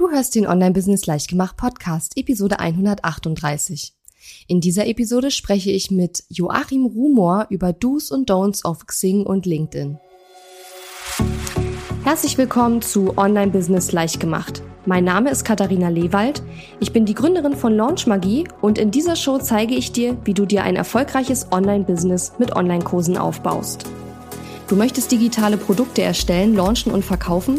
Du hörst den Online-Business Leichtgemacht Podcast, Episode 138. In dieser Episode spreche ich mit Joachim Rumor über Do's und Don'ts auf Xing und LinkedIn. Herzlich willkommen zu Online-Business Leichtgemacht. Mein Name ist Katharina Lewald. Ich bin die Gründerin von Launch Magie und in dieser Show zeige ich dir, wie du dir ein erfolgreiches Online-Business mit Online-Kursen aufbaust. Du möchtest digitale Produkte erstellen, launchen und verkaufen?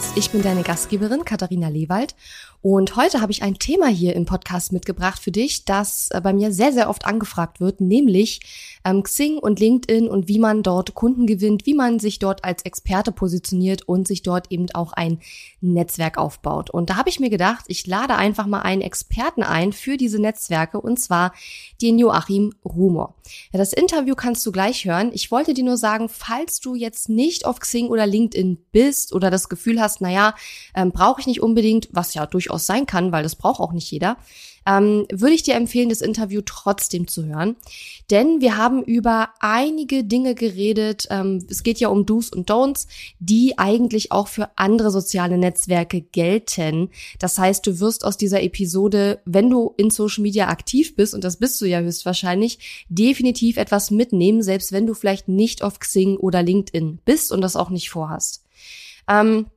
Ich bin deine Gastgeberin Katharina Lewald und heute habe ich ein Thema hier im Podcast mitgebracht für dich, das äh, bei mir sehr, sehr oft angefragt wird, nämlich ähm, Xing und LinkedIn und wie man dort Kunden gewinnt, wie man sich dort als Experte positioniert und sich dort eben auch ein Netzwerk aufbaut. Und da habe ich mir gedacht, ich lade einfach mal einen Experten ein für diese Netzwerke und zwar den Joachim Rumor. Ja, das Interview kannst du gleich hören. Ich wollte dir nur sagen, falls du jetzt nicht auf Xing oder LinkedIn bist oder das Gefühl hast, naja, ähm, brauche ich nicht unbedingt, was ja durchaus sein kann, weil das braucht auch nicht jeder, ähm, würde ich dir empfehlen, das Interview trotzdem zu hören. Denn wir haben über einige Dinge geredet. Ähm, es geht ja um Do's und Don'ts, die eigentlich auch für andere soziale Netzwerke gelten. Das heißt, du wirst aus dieser Episode, wenn du in Social Media aktiv bist, und das bist du ja höchstwahrscheinlich, definitiv etwas mitnehmen, selbst wenn du vielleicht nicht auf Xing oder LinkedIn bist und das auch nicht vorhast. Ähm,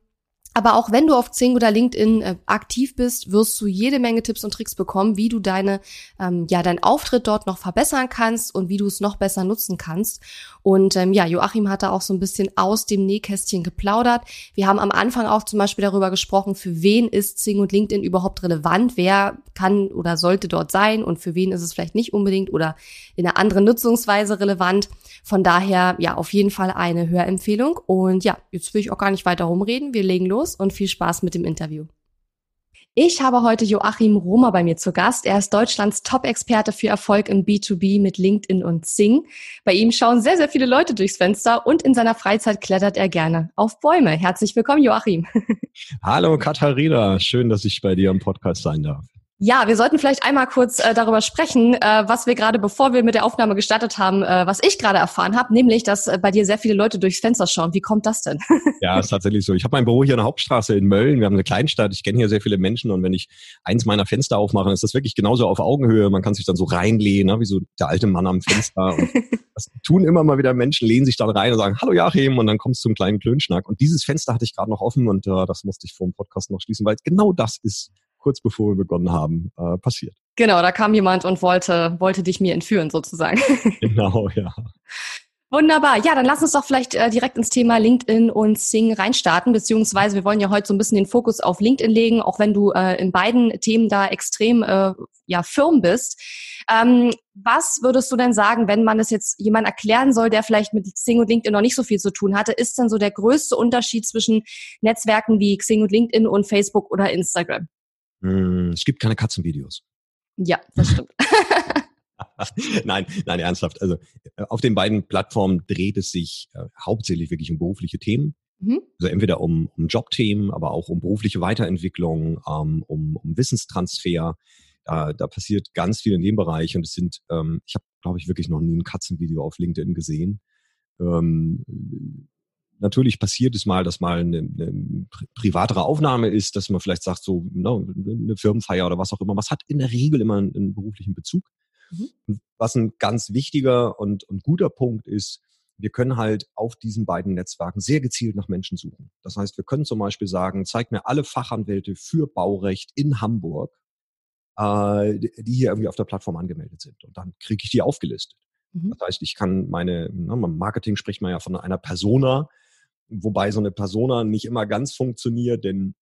aber auch wenn du auf Xing oder LinkedIn äh, aktiv bist, wirst du jede Menge Tipps und Tricks bekommen, wie du deine, ähm, ja, deinen Auftritt dort noch verbessern kannst und wie du es noch besser nutzen kannst. Und ähm, ja, Joachim hat da auch so ein bisschen aus dem Nähkästchen geplaudert. Wir haben am Anfang auch zum Beispiel darüber gesprochen, für wen ist Xing und LinkedIn überhaupt relevant, wer kann oder sollte dort sein und für wen ist es vielleicht nicht unbedingt oder in einer anderen Nutzungsweise relevant. Von daher, ja, auf jeden Fall eine Hörempfehlung. Und ja, jetzt will ich auch gar nicht weiter rumreden. Wir legen los und viel Spaß mit dem Interview. Ich habe heute Joachim Romer bei mir zu Gast. Er ist Deutschlands Top-Experte für Erfolg im B2B mit LinkedIn und Sing. Bei ihm schauen sehr, sehr viele Leute durchs Fenster und in seiner Freizeit klettert er gerne auf Bäume. Herzlich willkommen, Joachim. Hallo, Katharina. Schön, dass ich bei dir im Podcast sein darf. Ja, wir sollten vielleicht einmal kurz äh, darüber sprechen, äh, was wir gerade, bevor wir mit der Aufnahme gestartet haben, äh, was ich gerade erfahren habe, nämlich, dass äh, bei dir sehr viele Leute durchs Fenster schauen. Wie kommt das denn? ja, ist tatsächlich so. Ich habe mein Büro hier in der Hauptstraße in Mölln. Wir haben eine Kleinstadt. Ich kenne hier sehr viele Menschen und wenn ich eins meiner Fenster aufmache, ist das wirklich genauso auf Augenhöhe. Man kann sich dann so reinlehnen, ne, wie so der alte Mann am Fenster. Und das tun immer mal wieder Menschen, lehnen sich dann rein und sagen, hallo Joachim, und dann kommst du zum kleinen Klönschnack. Und dieses Fenster hatte ich gerade noch offen und äh, das musste ich vor dem Podcast noch schließen, weil genau das ist kurz bevor wir begonnen haben, äh, passiert. Genau, da kam jemand und wollte, wollte dich mir entführen sozusagen. Genau, ja. Wunderbar. Ja, dann lass uns doch vielleicht äh, direkt ins Thema LinkedIn und Sing reinstarten, beziehungsweise wir wollen ja heute so ein bisschen den Fokus auf LinkedIn legen, auch wenn du äh, in beiden Themen da extrem äh, ja firm bist. Ähm, was würdest du denn sagen, wenn man es jetzt jemand erklären soll, der vielleicht mit Xing und LinkedIn noch nicht so viel zu tun hatte? Ist denn so der größte Unterschied zwischen Netzwerken wie Xing und LinkedIn und Facebook oder Instagram? Hm, es gibt keine Katzenvideos. Ja, das stimmt. nein, nein, ernsthaft. Also äh, auf den beiden Plattformen dreht es sich äh, hauptsächlich wirklich um berufliche Themen. Mhm. Also entweder um, um Jobthemen, aber auch um berufliche Weiterentwicklung, ähm, um, um Wissenstransfer. Da, da passiert ganz viel in dem Bereich und es sind, ähm, ich habe, glaube ich, wirklich noch nie ein Katzenvideo auf LinkedIn gesehen. Ähm, natürlich passiert es mal, dass mal eine, eine privatere Aufnahme ist, dass man vielleicht sagt, so ne, eine Firmenfeier oder was auch immer. Was hat in der Regel immer einen, einen beruflichen Bezug. Mhm. Was ein ganz wichtiger und, und guter Punkt ist, wir können halt auf diesen beiden Netzwerken sehr gezielt nach Menschen suchen. Das heißt, wir können zum Beispiel sagen, zeig mir alle Fachanwälte für Baurecht in Hamburg, äh, die hier irgendwie auf der Plattform angemeldet sind. Und dann kriege ich die aufgelistet. Mhm. Das heißt, ich kann meine, ne, Marketing spricht man ja von einer Persona, wobei so eine Persona nicht immer ganz funktioniert, denn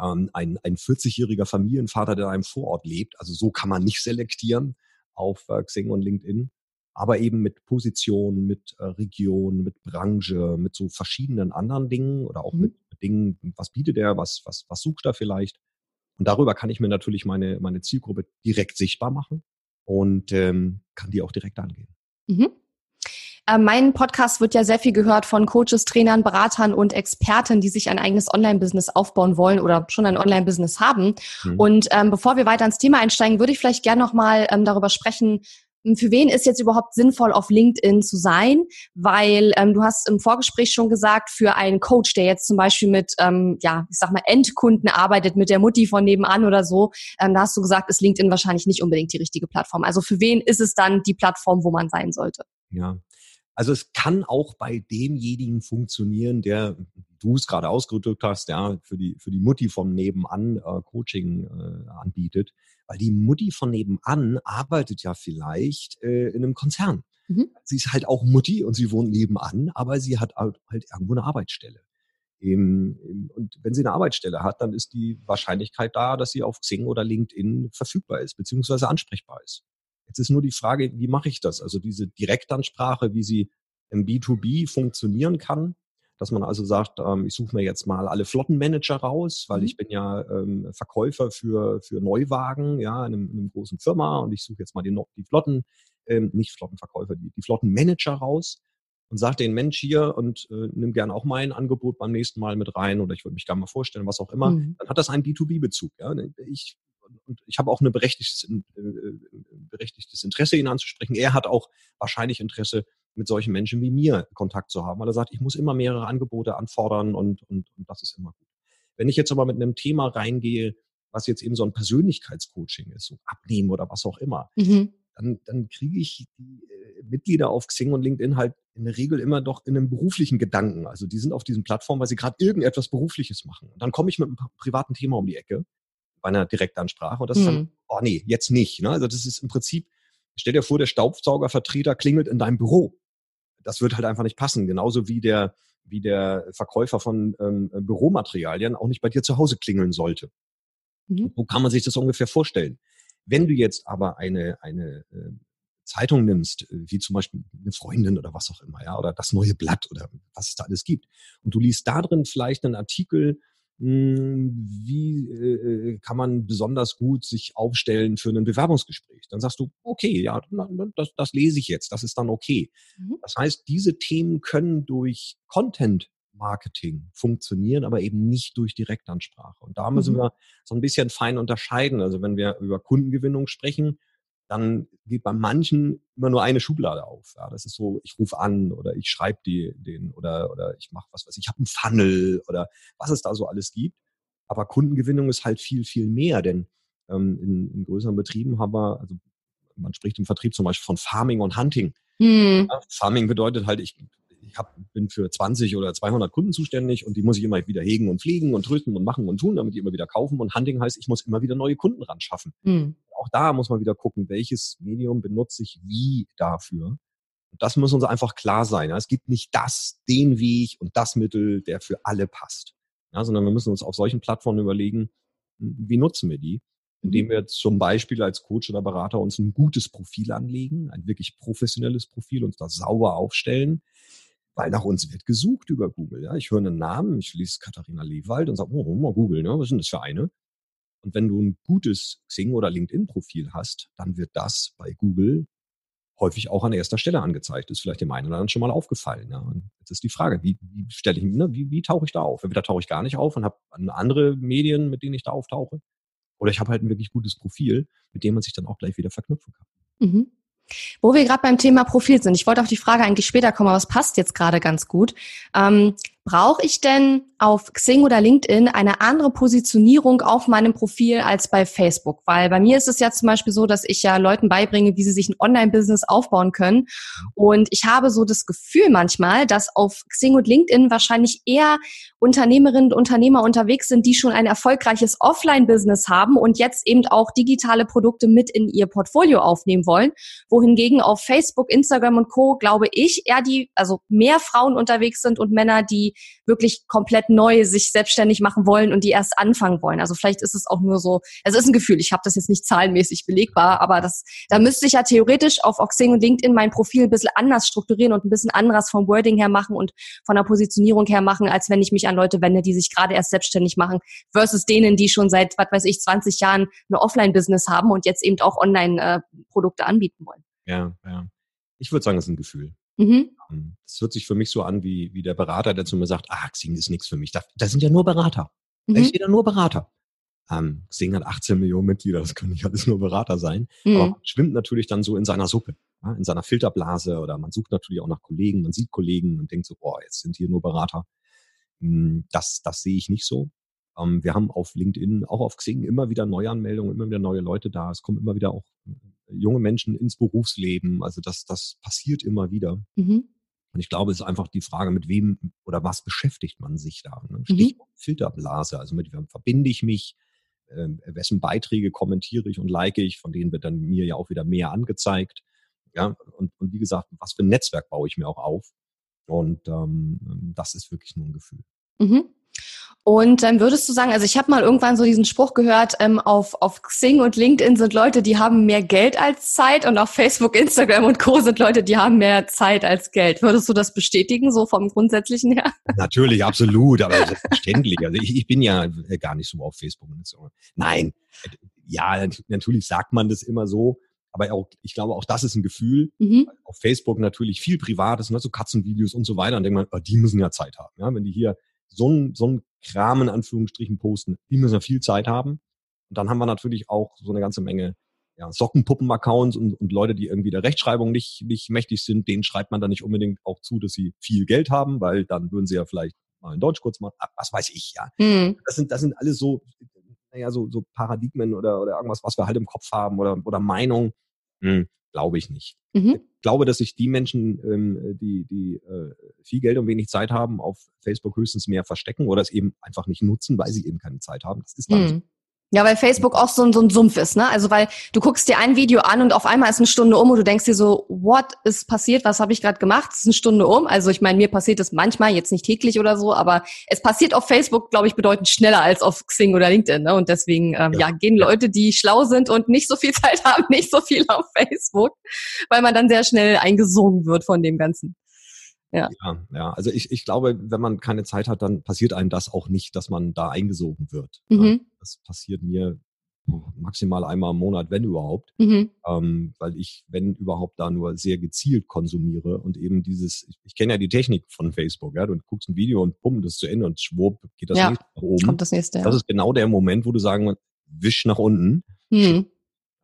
ähm, ein, ein 40-jähriger Familienvater, der in einem Vorort lebt, also so kann man nicht selektieren auf äh, Xing und LinkedIn, aber eben mit Position, mit äh, Region, mit Branche, mit so verschiedenen anderen Dingen oder auch mhm. mit Dingen, was bietet er, was, was, was sucht er vielleicht. Und darüber kann ich mir natürlich meine, meine Zielgruppe direkt sichtbar machen und ähm, kann die auch direkt angehen. Mhm. Äh, mein Podcast wird ja sehr viel gehört von Coaches, Trainern, Beratern und Experten, die sich ein eigenes Online-Business aufbauen wollen oder schon ein Online-Business haben. Mhm. Und ähm, bevor wir weiter ins Thema einsteigen, würde ich vielleicht gerne nochmal ähm, darüber sprechen, für wen ist jetzt überhaupt sinnvoll, auf LinkedIn zu sein? Weil ähm, du hast im Vorgespräch schon gesagt, für einen Coach, der jetzt zum Beispiel mit, ähm, ja, ich sag mal, Endkunden arbeitet, mit der Mutti von nebenan oder so, ähm, da hast du gesagt, ist LinkedIn wahrscheinlich nicht unbedingt die richtige Plattform. Also für wen ist es dann die Plattform, wo man sein sollte? Ja, also es kann auch bei demjenigen funktionieren, der du es gerade ausgedrückt hast, ja, für die, für die Mutti vom Nebenan äh, Coaching äh, anbietet. Weil die Mutti von nebenan arbeitet ja vielleicht äh, in einem Konzern. Mhm. Sie ist halt auch Mutti und sie wohnt nebenan, aber sie hat halt, halt irgendwo eine Arbeitsstelle. Und wenn sie eine Arbeitsstelle hat, dann ist die Wahrscheinlichkeit da, dass sie auf Xing oder LinkedIn verfügbar ist, beziehungsweise ansprechbar ist. Jetzt ist nur die Frage, wie mache ich das? Also diese Direktansprache, wie sie im B2B funktionieren kann, dass man also sagt, ähm, ich suche mir jetzt mal alle Flottenmanager raus, weil mhm. ich bin ja ähm, Verkäufer für, für Neuwagen, ja, in einem, in einem großen Firma und ich suche jetzt mal die, die Flotten, ähm, nicht Flottenverkäufer, die, die Flottenmanager raus und sage den Mensch hier und äh, nimm gern auch mein Angebot beim nächsten Mal mit rein oder ich würde mich gerne mal vorstellen, was auch immer, mhm. dann hat das einen B2B-Bezug. Ja? Ich und ich habe auch ein berechtigtes, äh, äh, berechtigtes Interesse, ihn anzusprechen. Er hat auch wahrscheinlich Interesse, mit solchen Menschen wie mir Kontakt zu haben, weil er sagt, ich muss immer mehrere Angebote anfordern und, und, und das ist immer gut. Wenn ich jetzt aber mit einem Thema reingehe, was jetzt eben so ein Persönlichkeitscoaching ist, so abnehmen oder was auch immer, mhm. dann, dann kriege ich die äh, Mitglieder auf Xing und LinkedIn halt in der Regel immer doch in einem beruflichen Gedanken. Also die sind auf diesen Plattformen, weil sie gerade irgendetwas Berufliches machen. Und dann komme ich mit einem privaten Thema um die Ecke bei einer Direktansprache. Und das ist dann, mhm. oh nee, jetzt nicht. Ne? Also das ist im Prinzip, stell dir vor, der Staubsaugervertreter klingelt in deinem Büro. Das wird halt einfach nicht passen. Genauso wie der, wie der Verkäufer von ähm, Büromaterialien auch nicht bei dir zu Hause klingeln sollte. Mhm. Wo kann man sich das ungefähr vorstellen? Wenn du jetzt aber eine, eine äh, Zeitung nimmst, wie zum Beispiel eine Freundin oder was auch immer, ja, oder das neue Blatt oder was es da alles gibt, und du liest da drin vielleicht einen Artikel wie äh, kann man besonders gut sich aufstellen für ein Bewerbungsgespräch? Dann sagst du, okay, ja, das, das lese ich jetzt, das ist dann okay. Mhm. Das heißt, diese Themen können durch Content Marketing funktionieren, aber eben nicht durch Direktansprache. Und da müssen mhm. wir so ein bisschen fein unterscheiden. Also wenn wir über Kundengewinnung sprechen, dann geht bei manchen immer nur eine Schublade auf. Ja, das ist so, ich rufe an oder ich schreibe die, den oder, oder ich mache was weiß ich, ich habe einen Funnel oder was es da so alles gibt. Aber Kundengewinnung ist halt viel, viel mehr, denn ähm, in, in größeren Betrieben haben wir, also man spricht im Vertrieb zum Beispiel von Farming und Hunting. Hm. Ja, Farming bedeutet halt, ich, ich hab, bin für 20 oder 200 Kunden zuständig und die muss ich immer wieder hegen und pflegen und trösten und machen und tun, damit die immer wieder kaufen. Und Hunting heißt, ich muss immer wieder neue Kunden ran schaffen. Hm auch da muss man wieder gucken, welches Medium benutze ich wie dafür. Und das muss uns einfach klar sein. Es gibt nicht das, den Weg und das Mittel, der für alle passt. Ja, sondern wir müssen uns auf solchen Plattformen überlegen, hm, wie nutzen wir die? Indem mhm. wir zum Beispiel als Coach oder Berater uns ein gutes Profil anlegen, ein wirklich professionelles Profil, uns da sauber aufstellen, weil nach uns wird gesucht über Google. Ja. Ich höre einen Namen, ich lese Katharina Lewald und sage, oh, mal Google, ne? was denn das für eine? Und wenn du ein gutes Xing- oder LinkedIn-Profil hast, dann wird das bei Google häufig auch an erster Stelle angezeigt. Ist vielleicht dem einen oder anderen schon mal aufgefallen. Ja. Und jetzt ist die Frage, wie, wie stelle ich, ne, wie, wie tauche ich da auf? Entweder tauche ich gar nicht auf und habe andere Medien, mit denen ich da auftauche. Oder ich habe halt ein wirklich gutes Profil, mit dem man sich dann auch gleich wieder verknüpfen kann. Mhm. Wo wir gerade beim Thema Profil sind, ich wollte auf die Frage eigentlich später kommen, aber es passt jetzt gerade ganz gut. Ähm, Brauche ich denn auf Xing oder LinkedIn eine andere Positionierung auf meinem Profil als bei Facebook? Weil bei mir ist es ja zum Beispiel so, dass ich ja Leuten beibringe, wie sie sich ein Online-Business aufbauen können. Und ich habe so das Gefühl manchmal, dass auf Xing und LinkedIn wahrscheinlich eher Unternehmerinnen und Unternehmer unterwegs sind, die schon ein erfolgreiches Offline-Business haben und jetzt eben auch digitale Produkte mit in ihr Portfolio aufnehmen wollen. Wohingegen auf Facebook, Instagram und Co. glaube ich eher die, also mehr Frauen unterwegs sind und Männer, die die wirklich komplett neu sich selbstständig machen wollen und die erst anfangen wollen. Also vielleicht ist es auch nur so, es ist ein Gefühl, ich habe das jetzt nicht zahlenmäßig belegbar, aber das, da müsste ich ja theoretisch auf Oxing und LinkedIn mein Profil ein bisschen anders strukturieren und ein bisschen anderes vom Wording her machen und von der Positionierung her machen, als wenn ich mich an Leute wende, die sich gerade erst selbstständig machen, versus denen, die schon seit, was weiß ich, 20 Jahren eine Offline-Business haben und jetzt eben auch Online-Produkte äh, anbieten wollen. Ja, ja. Ich würde sagen, das ist ein Gefühl. Mhm. Ähm, das hört sich für mich so an wie, wie der Berater, der zu mir sagt, ah, Xing ist nichts für mich. Da, da sind ja nur Berater. Mhm. Da steht ja nur Berater. Ähm, Xing hat 18 Millionen Mitglieder, das können nicht alles nur Berater sein. Mhm. Aber man schwimmt natürlich dann so in seiner Suppe, ja, in seiner Filterblase oder man sucht natürlich auch nach Kollegen, man sieht Kollegen und denkt so, boah, jetzt sind hier nur Berater. Hm, das, das sehe ich nicht so. Ähm, wir haben auf LinkedIn, auch auf Xing immer wieder Neuanmeldungen, immer wieder neue Leute da. Es kommen immer wieder auch junge Menschen ins Berufsleben. Also das, das passiert immer wieder. Mhm. Und ich glaube, es ist einfach die Frage, mit wem oder was beschäftigt man sich da. Ne? Mhm. Stichwort mhm. Filterblase, also mit wem verbinde ich mich, äh, wessen Beiträge kommentiere ich und like ich, von denen wird dann mir ja auch wieder mehr angezeigt. Ja, und, und wie gesagt, was für ein Netzwerk baue ich mir auch auf. Und ähm, das ist wirklich nur ein Gefühl. Mhm. Und dann würdest du sagen, also ich habe mal irgendwann so diesen Spruch gehört, ähm, auf, auf Xing und LinkedIn sind Leute, die haben mehr Geld als Zeit und auf Facebook, Instagram und Co. sind Leute, die haben mehr Zeit als Geld. Würdest du das bestätigen, so vom Grundsätzlichen her? Natürlich, absolut, aber selbstverständlich. Also ich, ich bin ja gar nicht so auf Facebook. Und so. Nein, ja, natürlich sagt man das immer so, aber auch, ich glaube, auch das ist ein Gefühl. Mhm. Auf Facebook natürlich viel Privates, ne, so Katzenvideos und so weiter. Und denkt man, oh, die müssen ja Zeit haben. Ja? Wenn die hier so ein, so ein Kram in Anführungsstrichen posten, die müssen ja viel Zeit haben. Und dann haben wir natürlich auch so eine ganze Menge ja, Sockenpuppen-Accounts und, und Leute, die irgendwie der Rechtschreibung nicht, nicht mächtig sind, denen schreibt man dann nicht unbedingt auch zu, dass sie viel Geld haben, weil dann würden sie ja vielleicht mal in Deutsch kurz machen, was weiß ich, ja. Mhm. Das sind, das sind alles so, naja, so, so Paradigmen oder, oder irgendwas, was wir halt im Kopf haben oder, oder Meinung. Hm, Glaube ich nicht. Mhm. Ich glaube, dass sich die Menschen, ähm, die, die äh, viel Geld und wenig Zeit haben, auf Facebook höchstens mehr verstecken oder es eben einfach nicht nutzen, weil sie eben keine Zeit haben. Das ist dann mhm. Ja, weil Facebook auch so ein, so ein Sumpf ist, ne? Also weil du guckst dir ein Video an und auf einmal ist eine Stunde um und du denkst dir so, what ist passiert? Was habe ich gerade gemacht? Es ist eine Stunde um. Also ich meine, mir passiert das manchmal, jetzt nicht täglich oder so, aber es passiert auf Facebook, glaube ich, bedeutend schneller als auf Xing oder LinkedIn. Ne? Und deswegen ähm, ja. ja, gehen Leute, die schlau sind und nicht so viel Zeit haben, nicht so viel auf Facebook, weil man dann sehr schnell eingesogen wird von dem Ganzen. Ja. ja, ja. Also ich, ich glaube, wenn man keine Zeit hat, dann passiert einem das auch nicht, dass man da eingesogen wird. Mhm. Ja, das passiert mir maximal einmal im Monat, wenn überhaupt, mhm. ähm, weil ich, wenn überhaupt, da nur sehr gezielt konsumiere und eben dieses, ich, ich kenne ja die Technik von Facebook, ja, du guckst ein Video und bumm, das ist zu Ende und schwupp, geht das ja, nächste nach oben. Kommt das nächste, ja. Das ist genau der Moment, wo du sagen, wisch nach unten, mhm.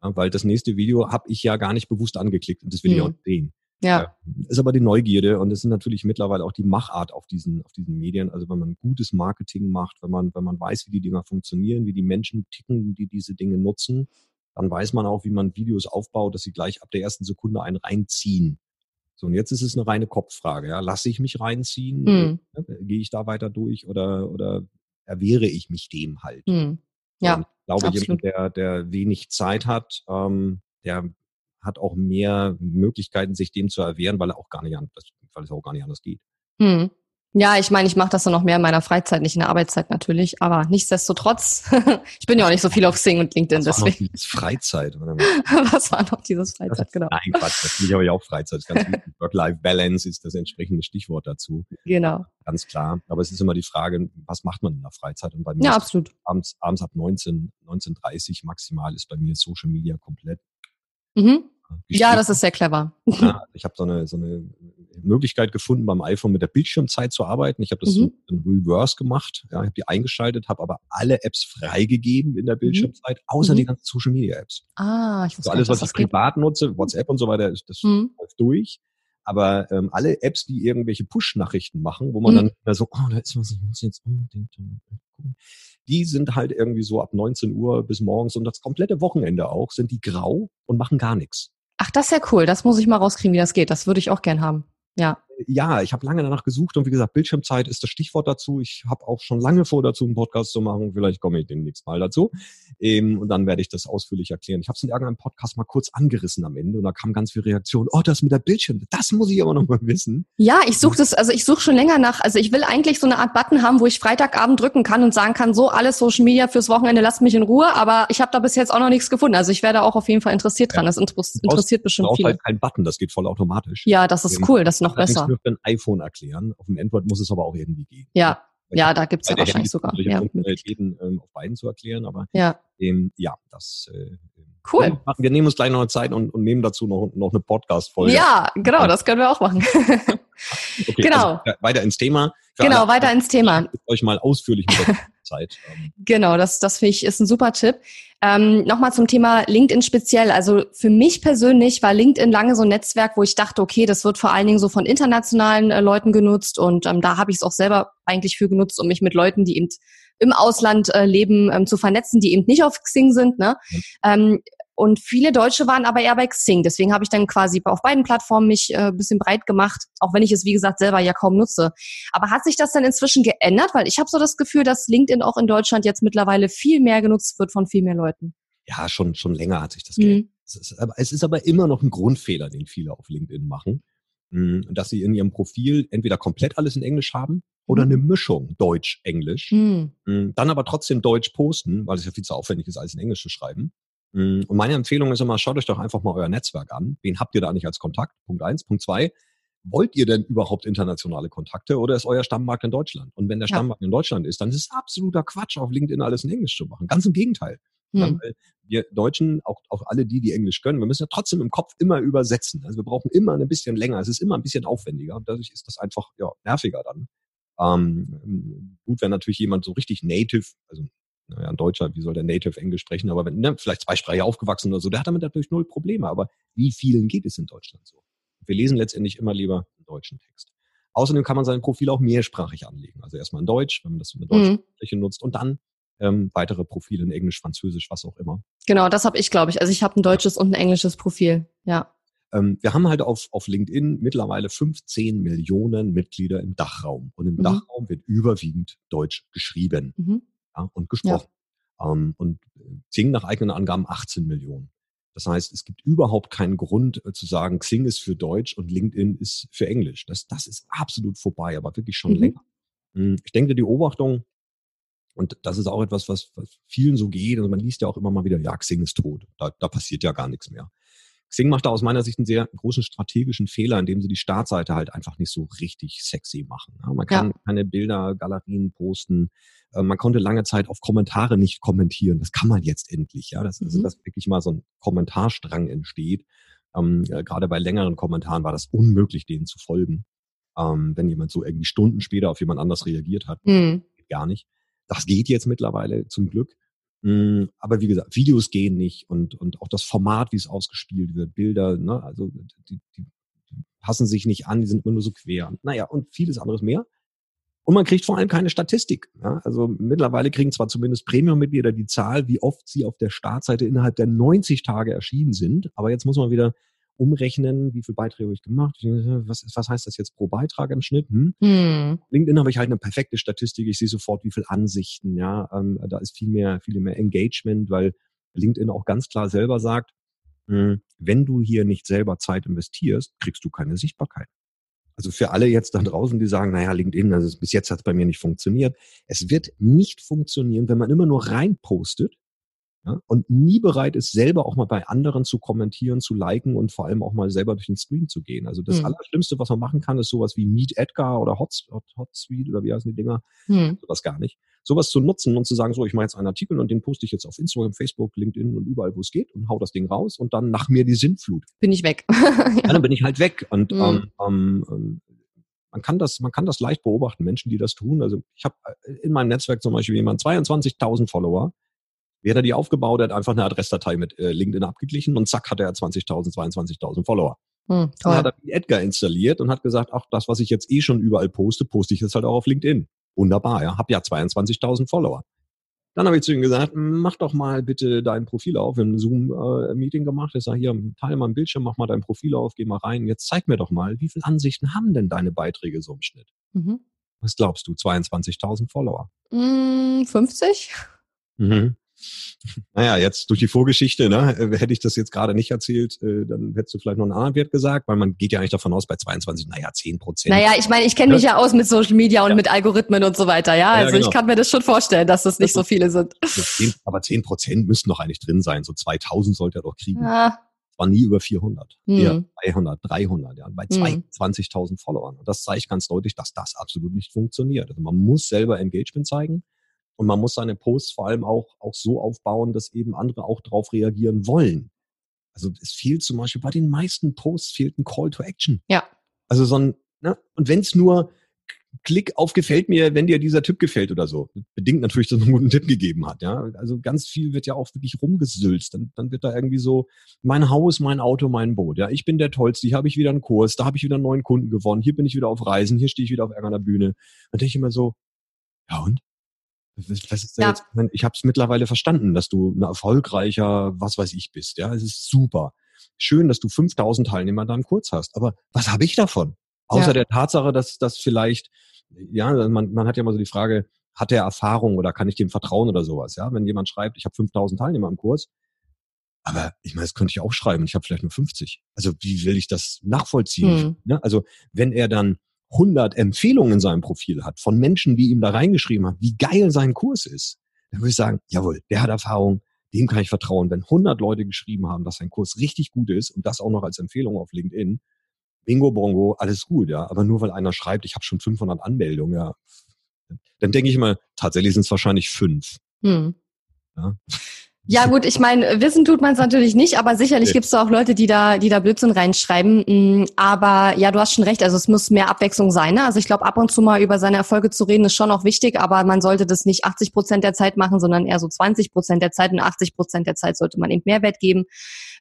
ja, weil das nächste Video habe ich ja gar nicht bewusst angeklickt und das will mhm. ich auch sehen. Ja. Ist aber die Neugierde und es ist natürlich mittlerweile auch die Machart auf diesen, auf diesen Medien. Also wenn man gutes Marketing macht, wenn man, wenn man weiß, wie die Dinger funktionieren, wie die Menschen ticken, die diese Dinge nutzen, dann weiß man auch, wie man Videos aufbaut, dass sie gleich ab der ersten Sekunde einen reinziehen. So, und jetzt ist es eine reine Kopffrage. Ja? Lasse ich mich reinziehen? Mhm. Gehe ich da weiter durch oder, oder erwehre ich mich dem halt? Mhm. Ja. Und ich glaube, absolut. jemand, der, der wenig Zeit hat, ähm, der hat auch mehr Möglichkeiten, sich dem zu erwehren, weil er auch gar nicht anders, weil es auch gar nicht anders geht. Hm. Ja, ich meine, ich mache das dann noch mehr in meiner Freizeit, nicht in der Arbeitszeit natürlich, aber nichtsdestotrotz, ich bin ja auch nicht so viel auf Sing und LinkedIn, Was deswegen. War noch dieses Freizeit. Was war noch dieses Freizeit, ist, genau. Nein, Quatsch, natürlich habe ich auch Freizeit. Work-Life-Balance ist das entsprechende Stichwort dazu. Genau. Ganz klar. Aber es ist immer die Frage, was macht man in der Freizeit? Und bei mir ja, absolut. Abends, abends ab 19, 19.30 maximal ist bei mir Social Media komplett Mhm. Ja, das ist sehr clever. Ja, ich habe so eine, so eine Möglichkeit gefunden, beim iPhone mit der Bildschirmzeit zu arbeiten. Ich habe das mhm. in Reverse gemacht. Ja, ich habe die eingeschaltet, habe aber alle Apps freigegeben in der mhm. Bildschirmzeit, mhm. außer mhm. die ganzen Social Media Apps. Ah, ich wusste also alles, was ich privat geht. nutze, WhatsApp und so weiter, das mhm. läuft durch. Aber ähm, alle Apps, die irgendwelche Push-Nachrichten machen, wo man mhm. dann so, oh, da ist was, ich muss jetzt unbedingt gucken die sind halt irgendwie so ab 19 Uhr bis morgens und das komplette Wochenende auch, sind die grau und machen gar nichts. Ach, das ist ja cool. Das muss ich mal rauskriegen, wie das geht. Das würde ich auch gern haben. Ja. Ja, ich habe lange danach gesucht und wie gesagt, Bildschirmzeit ist das Stichwort dazu. Ich habe auch schon lange vor dazu, einen Podcast zu machen. Vielleicht komme ich demnächst mal dazu. Ähm, und dann werde ich das ausführlich erklären. Ich habe es in irgendeinem Podcast mal kurz angerissen am Ende und da kam ganz viel Reaktion. Oh, das mit der Bildschirm, das muss ich aber noch mal wissen. Ja, ich suche das, also ich suche schon länger nach, also ich will eigentlich so eine Art Button haben, wo ich Freitagabend drücken kann und sagen kann, so alles Social Media fürs Wochenende, lasst mich in Ruhe, aber ich habe da bis jetzt auch noch nichts gefunden. Also ich werde auch auf jeden Fall interessiert dran. Das interessiert bestimmt viele. Halt kein Button, das geht voll automatisch. Ja, das ist cool, das ist noch besser. Ich ein iPhone erklären. Auf dem Android muss es aber auch irgendwie gehen. Ja, ja, da gibt's ja wahrscheinlich sogar. Ja, Funktionalitäten ähm, auf beiden zu erklären, aber ja, ähm, ja das äh, Cool. Wir nehmen uns gleich noch eine Zeit und, und nehmen dazu noch, noch eine Podcast-Folge. Ja, genau, das können wir auch machen. okay, genau. Also weiter ins Thema. Für genau, weiter ins Thema. Euch mal ausführlich mit der Zeit. Ähm. genau, das, das finde ich ist ein super Tipp. Ähm, Nochmal zum Thema LinkedIn speziell. Also für mich persönlich war LinkedIn lange so ein Netzwerk, wo ich dachte, okay, das wird vor allen Dingen so von internationalen äh, Leuten genutzt und ähm, da habe ich es auch selber eigentlich für genutzt, um mich mit Leuten, die eben im Ausland äh, leben, ähm, zu vernetzen, die eben nicht auf Xing sind. Ne? Mhm. Ähm, und viele Deutsche waren aber eher bei Xing. Deswegen habe ich dann quasi auf beiden Plattformen mich äh, bisschen breit gemacht, auch wenn ich es, wie gesagt, selber ja kaum nutze. Aber hat sich das dann inzwischen geändert? Weil ich habe so das Gefühl, dass LinkedIn auch in Deutschland jetzt mittlerweile viel mehr genutzt wird von viel mehr Leuten. Ja, schon, schon länger hat sich das mhm. geändert. Es ist, aber, es ist aber immer noch ein Grundfehler, den viele auf LinkedIn machen, dass sie in ihrem Profil entweder komplett alles in Englisch haben oder mhm. eine Mischung Deutsch-Englisch, mhm. dann aber trotzdem Deutsch posten, weil es ja viel zu aufwendig ist, alles in Englisch zu schreiben. Mm, und meine Empfehlung ist immer, schaut euch doch einfach mal euer Netzwerk an. Wen habt ihr da nicht als Kontakt? Punkt eins. Punkt zwei. Wollt ihr denn überhaupt internationale Kontakte oder ist euer Stammmarkt in Deutschland? Und wenn der Stammmarkt in Deutschland ist, dann ist es absoluter Quatsch, auf LinkedIn alles in Englisch zu machen. Ganz im Gegenteil. Hm. wir Deutschen, auch, auch alle die, die Englisch können, wir müssen ja trotzdem im Kopf immer übersetzen. Also wir brauchen immer ein bisschen länger. Es ist immer ein bisschen aufwendiger. Und dadurch ist das einfach ja, nerviger dann. Ähm, gut, wenn natürlich jemand so richtig native, also naja, ein Deutscher, wie soll der Native Englisch sprechen, aber wenn, ne, vielleicht zweisprachig aufgewachsen oder so, der hat damit natürlich null Probleme. Aber wie vielen geht es in Deutschland so? Wir lesen letztendlich immer lieber einen deutschen Text. Außerdem kann man sein Profil auch mehrsprachig anlegen. Also erstmal in Deutsch, wenn man das mit deutscher mhm. nutzt und dann ähm, weitere Profile in Englisch, Französisch, was auch immer. Genau, das habe ich, glaube ich. Also ich habe ein deutsches und ein englisches Profil, ja. Ähm, wir haben halt auf, auf LinkedIn mittlerweile 15 Millionen Mitglieder im Dachraum. Und im mhm. Dachraum wird überwiegend Deutsch geschrieben. Mhm ja, und gesprochen. Ja. Ähm, und Xing nach eigenen Angaben 18 Millionen. Das heißt, es gibt überhaupt keinen Grund äh, zu sagen, Xing ist für Deutsch und LinkedIn ist für Englisch. Das, das ist absolut vorbei, aber wirklich schon mhm. länger. Hm, ich denke, die Beobachtung, und das ist auch etwas, was, was vielen so geht, also man liest ja auch immer mal wieder, ja, Xing ist tot, da, da passiert ja gar nichts mehr. Xing macht da aus meiner Sicht einen sehr großen strategischen Fehler, indem sie die Startseite halt einfach nicht so richtig sexy machen. man kann ja. keine Bilder, Galerien posten. Äh, man konnte lange Zeit auf Kommentare nicht kommentieren. Das kann man jetzt endlich. Ja, das, mhm. also, dass wirklich mal so ein Kommentarstrang entsteht. Ähm, äh, gerade bei längeren Kommentaren war das unmöglich, denen zu folgen. Ähm, wenn jemand so irgendwie Stunden später auf jemand anders reagiert hat, mhm. geht gar nicht. Das geht jetzt mittlerweile zum Glück. Mm, aber wie gesagt, Videos gehen nicht und, und auch das Format, wie es ausgespielt wird, Bilder, ne, also die, die, die passen sich nicht an, die sind immer nur so quer. Naja, und vieles anderes mehr. Und man kriegt vor allem keine Statistik. Ja? Also mittlerweile kriegen zwar zumindest Premium-Mitglieder die Zahl, wie oft sie auf der Startseite innerhalb der 90 Tage erschienen sind, aber jetzt muss man wieder umrechnen, wie viele Beiträge habe ich gemacht, was, was heißt das jetzt pro Beitrag im Schnitt? Hm? Hm. LinkedIn habe ich halt eine perfekte Statistik, ich sehe sofort, wie viele Ansichten, ja, ähm, da ist viel mehr, viel mehr Engagement, weil LinkedIn auch ganz klar selber sagt, hm, wenn du hier nicht selber Zeit investierst, kriegst du keine Sichtbarkeit. Also für alle jetzt da draußen, die sagen, naja, LinkedIn, also bis jetzt hat es bei mir nicht funktioniert. Es wird nicht funktionieren, wenn man immer nur reinpostet ja, und nie bereit ist, selber auch mal bei anderen zu kommentieren, zu liken und vor allem auch mal selber durch den Screen zu gehen. Also das mhm. Allerschlimmste, was man machen kann, ist sowas wie Meet Edgar oder Hot, Hot, Hot Suite oder wie heißen die Dinger. Mhm. Sowas gar nicht. Sowas zu nutzen und zu sagen, so, ich mache jetzt einen Artikel und den poste ich jetzt auf Instagram, Facebook, LinkedIn und überall, wo es geht und hau das Ding raus und dann nach mir die Sintflut. Bin ich weg. ja. dann bin ich halt weg. Und mhm. ähm, ähm, ähm, man kann das, man kann das leicht beobachten, Menschen, die das tun. Also ich habe äh, in meinem Netzwerk zum Beispiel jemand 22.000 Follower wie hat er die aufgebaut? Er hat einfach eine Adressdatei mit äh, LinkedIn abgeglichen und zack hat er 20.000, 22.000 Follower. Hm, dann hat er Edgar installiert und hat gesagt, ach, das, was ich jetzt eh schon überall poste, poste ich jetzt halt auch auf LinkedIn. Wunderbar, ja. Hab ja 22.000 Follower. Dann habe ich zu ihm gesagt, mach doch mal bitte dein Profil auf. Wir haben ein Zoom-Meeting gemacht. Ich sage, hier, teile mal ein Bildschirm, mach mal dein Profil auf, geh mal rein. Jetzt zeig mir doch mal, wie viele Ansichten haben denn deine Beiträge so im Schnitt? Mhm. Was glaubst du? 22.000 Follower? 50? Mm, mhm. Naja, jetzt durch die Vorgeschichte, ne, äh, hätte ich das jetzt gerade nicht erzählt, äh, dann hättest du vielleicht noch einen anderen Wert gesagt, weil man geht ja eigentlich davon aus, bei 22, naja, 10 Prozent. Naja, ich meine, ich kenne mich ja aus mit Social Media und ja. mit Algorithmen und so weiter, ja. Also genau. ich kann mir das schon vorstellen, dass das nicht so viele sind. aber 10 Prozent müssten doch eigentlich drin sein. So 2000 sollte er doch kriegen. Ja. War nie über 400, hm. eher 200, 300, ja, bei hm. 22.000 Followern. Und das zeigt ganz deutlich, dass das absolut nicht funktioniert. Also man muss selber Engagement zeigen. Und man muss seine Posts vor allem auch, auch so aufbauen, dass eben andere auch darauf reagieren wollen. Also es fehlt zum Beispiel bei den meisten Posts fehlt ein Call to Action. Ja. Also so ein, ne? und wenn es nur Klick auf gefällt mir, wenn dir dieser Tipp gefällt oder so. Bedingt natürlich, dass man einen guten Tipp gegeben hat, ja. Also ganz viel wird ja auch wirklich rumgesülzt. Dann, dann wird da irgendwie so, mein Haus, mein Auto, mein Boot. Ja, ich bin der Tollste, hier habe ich wieder einen Kurs, da habe ich wieder einen neuen Kunden gewonnen, hier bin ich wieder auf Reisen, hier stehe ich wieder auf irgendeiner Bühne. Dann denke ich immer so, ja und? Was ist ja. jetzt? Ich habe es mittlerweile verstanden, dass du ein erfolgreicher, was weiß ich bist. Ja, es ist super. Schön, dass du 5000 Teilnehmer da im Kurs hast. Aber was habe ich davon? Außer ja. der Tatsache, dass das vielleicht, ja, man, man hat ja immer so die Frage, hat er Erfahrung oder kann ich dem vertrauen oder sowas? Ja, wenn jemand schreibt, ich habe 5000 Teilnehmer im Kurs, aber ich meine, das könnte ich auch schreiben, ich habe vielleicht nur 50. Also wie will ich das nachvollziehen? Hm. Ne? Also wenn er dann 100 Empfehlungen in seinem Profil hat von Menschen, die ihm da reingeschrieben haben, wie geil sein Kurs ist, dann würde ich sagen, jawohl, der hat Erfahrung, dem kann ich vertrauen. Wenn 100 Leute geschrieben haben, dass sein Kurs richtig gut ist und das auch noch als Empfehlung auf LinkedIn, Bingo Bongo, alles gut, ja. Aber nur weil einer schreibt, ich habe schon 500 Anmeldungen, ja, dann denke ich immer, tatsächlich sind es wahrscheinlich fünf. Hm. Ja. Ja gut, ich meine, wissen tut man es natürlich nicht, aber sicherlich gibt es auch Leute, die da, die da Blödsinn reinschreiben. Mm, aber ja, du hast schon recht, also es muss mehr Abwechslung sein. Ne? Also ich glaube, ab und zu mal über seine Erfolge zu reden, ist schon auch wichtig, aber man sollte das nicht 80 Prozent der Zeit machen, sondern eher so 20 Prozent der Zeit und 80 Prozent der Zeit sollte man eben Mehrwert geben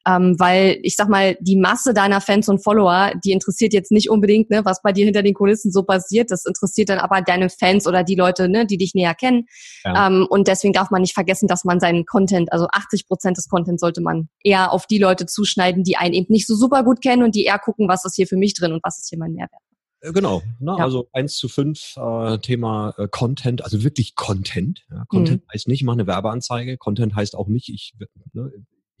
ähm, weil ich sag mal, die Masse deiner Fans und Follower, die interessiert jetzt nicht unbedingt, ne, was bei dir hinter den Kulissen so passiert. Das interessiert dann aber deine Fans oder die Leute, ne, die dich näher kennen. Ja. Ähm, und deswegen darf man nicht vergessen, dass man seinen Content, also 80 Prozent des Content sollte man eher auf die Leute zuschneiden, die einen eben nicht so super gut kennen und die eher gucken, was ist hier für mich drin und was ist hier mein Mehrwert. Äh, genau, ne? ja. also eins zu fünf äh, Thema äh, Content, also wirklich Content. Ja? Content mhm. heißt nicht, ich mache eine Werbeanzeige. Content heißt auch nicht, ich ne,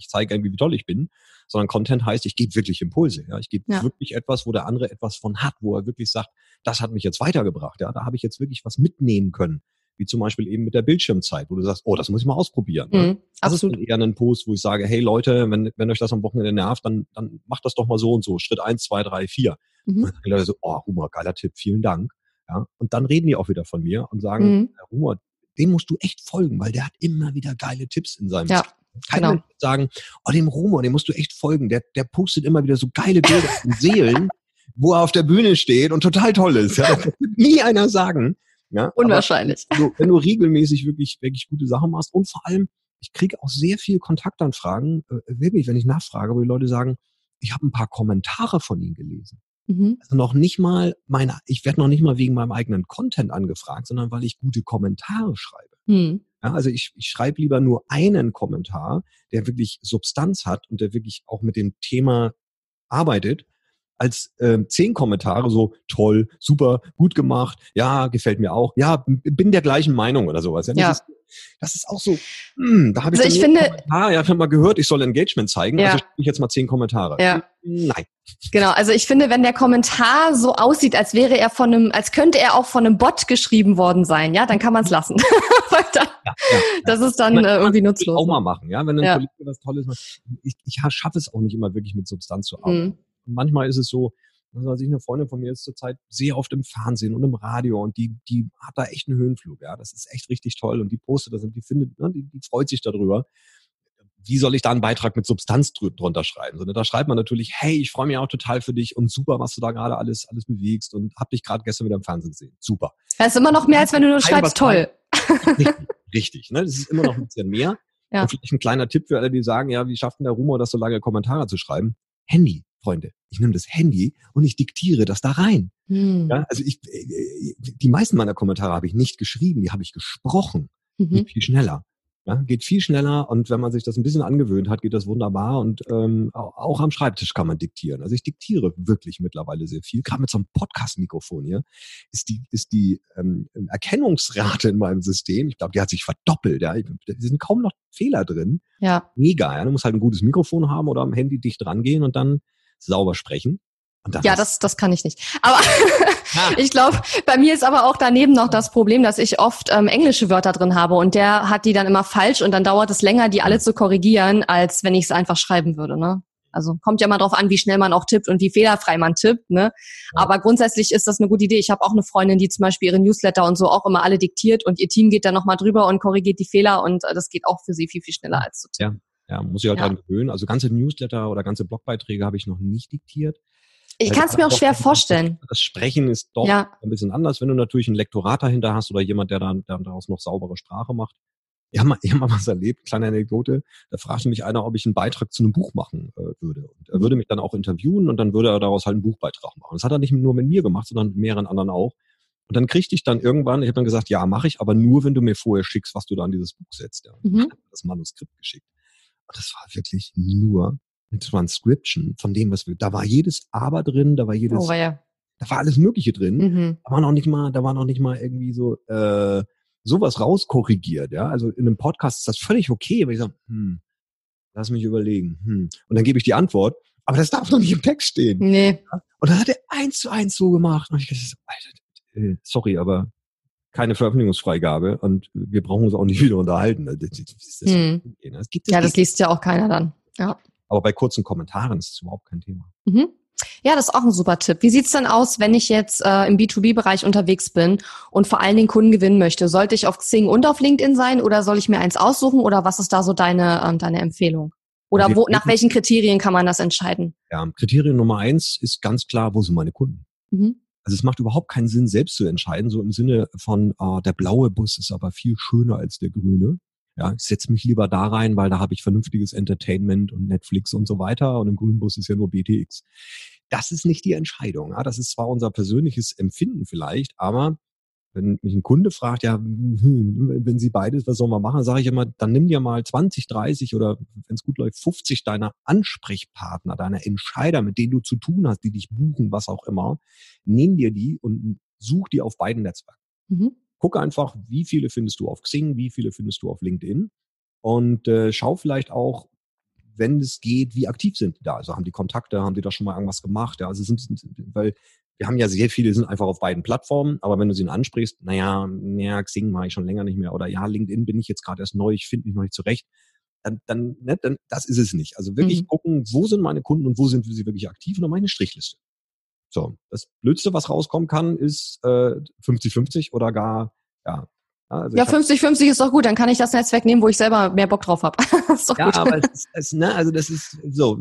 ich zeige irgendwie, wie toll ich bin, sondern Content heißt, ich gebe wirklich Impulse. Ja, ich gebe ja. wirklich etwas, wo der andere etwas von hat, wo er wirklich sagt, das hat mich jetzt weitergebracht. Ja, da habe ich jetzt wirklich was mitnehmen können. Wie zum Beispiel eben mit der Bildschirmzeit, wo du sagst, oh, das muss ich mal ausprobieren. Ne? Mhm, das absolut. ist eher ein Post, wo ich sage, hey Leute, wenn, wenn euch das am Wochenende nervt, dann, dann macht das doch mal so und so. Schritt eins, zwei, drei, vier. Mhm. Und dann die Leute so, oh, Humor, geiler Tipp, vielen Dank. Ja, und dann reden die auch wieder von mir und sagen, mhm. Humor, dem musst du echt folgen, weil der hat immer wieder geile Tipps in seinem ja. Keiner genau. sagen, oh, dem Rumor, dem musst du echt folgen. Der, der postet immer wieder so geile Bilder von Seelen, wo er auf der Bühne steht und total toll ist. Ja, das wird nie einer sagen. Ja, Unwahrscheinlich. Aber, wenn du regelmäßig wirklich, wirklich gute Sachen machst und vor allem, ich kriege auch sehr viel Kontaktanfragen, äh, wirklich, wenn ich nachfrage, wo die Leute sagen, ich habe ein paar Kommentare von ihnen gelesen. Mhm. Also noch nicht mal meine, ich werde noch nicht mal wegen meinem eigenen Content angefragt, sondern weil ich gute Kommentare schreibe. Mhm. Ja, also ich, ich schreibe lieber nur einen Kommentar, der wirklich Substanz hat und der wirklich auch mit dem Thema arbeitet, als äh, zehn Kommentare so toll, super, gut gemacht, ja, gefällt mir auch, ja, bin der gleichen Meinung oder sowas. Ja, das, ja. Ist, das ist auch so, hm, da habe ich, also ich finde, Kommentar, ja, ich habe mal gehört, ich soll Engagement zeigen, ja. also schreibe ich jetzt mal zehn Kommentare. Ja. Nein. Genau, also ich finde, wenn der Kommentar so aussieht, als wäre er von einem, als könnte er auch von einem Bot geschrieben worden sein, ja, dann kann man es lassen. dann, ja, ja, das ist dann äh, irgendwie nutzlos. Auch mal machen, ja, wenn ein Kollege was Tolles macht. Ich, ich schaffe es auch nicht immer wirklich mit Substanz zu arbeiten. Mhm manchmal ist es so, also ich eine Freundin von mir ist zurzeit sehr oft im Fernsehen und im Radio und die, die hat da echt einen Höhenflug, ja. Das ist echt richtig toll und die postet das und die findet, ne, die, die freut sich darüber. Wie soll ich da einen Beitrag mit Substanz drunter schreiben? Sondern da schreibt man natürlich, hey, ich freue mich auch total für dich und super, was du da gerade alles, alles bewegst und hab dich gerade gestern wieder im Fernsehen gesehen. Super. Das ist immer noch mehr, als wenn du nur schreibst, toll. Richtig, richtig, ne? Das ist immer noch ein bisschen mehr. Ja. Und vielleicht ein kleiner Tipp für alle, die sagen, ja, wie schafft denn der Rumor, das so lange Kommentare zu schreiben? Handy. Freunde, ich nehme das Handy und ich diktiere das da rein. Hm. Ja, also ich, äh, die meisten meiner Kommentare habe ich nicht geschrieben, die habe ich gesprochen. mhm. geht viel schneller. Ja, geht viel schneller und wenn man sich das ein bisschen angewöhnt hat, geht das wunderbar und ähm, auch am Schreibtisch kann man diktieren. Also ich diktiere wirklich mittlerweile sehr viel. Gerade mit so einem Podcast-Mikrofon hier ist die, ist die ähm, Erkennungsrate in meinem System, ich glaube, die hat sich verdoppelt. Ja. Da sind kaum noch Fehler drin. Ja. Mega. Ja. Du musst halt ein gutes Mikrofon haben oder am Handy dicht dran gehen und dann sauber sprechen ja, das, das kann ich nicht. Aber ah. ich glaube, bei mir ist aber auch daneben noch das Problem, dass ich oft ähm, englische Wörter drin habe und der hat die dann immer falsch und dann dauert es länger, die alle zu korrigieren, als wenn ich es einfach schreiben würde. Ne? Also kommt ja mal drauf an, wie schnell man auch tippt und wie fehlerfrei man tippt. Ne? Aber grundsätzlich ist das eine gute Idee. Ich habe auch eine Freundin, die zum Beispiel ihre Newsletter und so auch immer alle diktiert und ihr Team geht dann nochmal drüber und korrigiert die Fehler und äh, das geht auch für sie viel, viel schneller als zu tippen. Ja, ja muss ich halt ja. dran gewöhnen. Also ganze Newsletter oder ganze Blogbeiträge habe ich noch nicht diktiert. Ich kann es mir auch schwer vorstellen. Das Sprechen ist doch ja. ein bisschen anders, wenn du natürlich einen Lektorat dahinter hast oder jemand, der dann der daraus noch saubere Sprache macht. Ich habe mal, ich hab mal was erlebt, kleine Anekdote. Da fragte mich einer, ob ich einen Beitrag zu einem Buch machen äh, würde. Und er würde mich dann auch interviewen und dann würde er daraus halt einen Buchbeitrag machen. Das hat er nicht nur mit mir gemacht, sondern mit mehreren anderen auch. Und dann kriegte ich dann irgendwann, ich habe dann gesagt, ja, mache ich, aber nur, wenn du mir vorher schickst, was du da an dieses Buch setzt. Ja. Mhm. Das Manuskript geschickt. Das war wirklich nur eine Transcription von dem, was wir, da war jedes Aber drin, da war jedes, oh, ja. da war alles Mögliche drin. Mhm. Da war noch nicht mal, da war noch nicht mal irgendwie so, äh, sowas rauskorrigiert, ja. Also in einem Podcast ist das völlig okay, aber ich sage, hm, lass mich überlegen, hm. Und dann gebe ich die Antwort, aber das darf doch nicht im Text stehen. Nee. Und dann hat er eins zu eins so gemacht. Und ich dachte, Alter, äh, sorry, aber keine Veröffentlichungsfreigabe und wir brauchen uns auch nicht wieder unterhalten. Das, das, das, hm. das ja, das liest ja auch keiner dann. Ja. Aber bei kurzen Kommentaren ist es überhaupt kein Thema. Mhm. Ja, das ist auch ein super Tipp. Wie sieht's denn aus, wenn ich jetzt äh, im B2B-Bereich unterwegs bin und vor allen Dingen Kunden gewinnen möchte? Sollte ich auf Xing und auf LinkedIn sein oder soll ich mir eins aussuchen oder was ist da so deine, ähm, deine Empfehlung? Oder wo, nach welchen Kriterien kann man das entscheiden? Ja, Kriterium Nummer eins ist ganz klar, wo sind meine Kunden? Mhm. Also es macht überhaupt keinen Sinn, selbst zu entscheiden, so im Sinne von, äh, der blaue Bus ist aber viel schöner als der grüne. Ja, ich setze mich lieber da rein, weil da habe ich vernünftiges Entertainment und Netflix und so weiter. Und im grünen Bus ist ja nur BTX. Das ist nicht die Entscheidung. Ja, das ist zwar unser persönliches Empfinden vielleicht, aber wenn mich ein Kunde fragt, ja, hm, wenn Sie beides, was sollen wir machen, sage ich immer, dann nimm dir mal 20, 30 oder wenn es gut läuft, 50 deiner Ansprechpartner, deiner Entscheider, mit denen du zu tun hast, die dich buchen, was auch immer, nimm dir die und such die auf beiden Netzwerken. Mhm. Guck einfach, wie viele findest du auf Xing, wie viele findest du auf LinkedIn und äh, schau vielleicht auch, wenn es geht, wie aktiv sind die da. Also haben die Kontakte, haben die da schon mal irgendwas gemacht? Ja, also sind, weil wir haben ja sehr viele, sind einfach auf beiden Plattformen, aber wenn du sie ansprichst, naja, naja, Xing mache ich schon länger nicht mehr oder ja, LinkedIn bin ich jetzt gerade erst neu, ich finde mich noch nicht zurecht, dann, dann, ne, dann, das ist es nicht. Also wirklich mhm. gucken, wo sind meine Kunden und wo sind sie wirklich aktiv und dann meine Strichliste. So, das Blödste, was rauskommen kann, ist 50-50 äh, oder gar, ja. Also ja, 50-50 ist doch gut, dann kann ich das Netzwerk nehmen, wo ich selber mehr Bock drauf habe. ja, gut. aber es es, ne, also das ist so,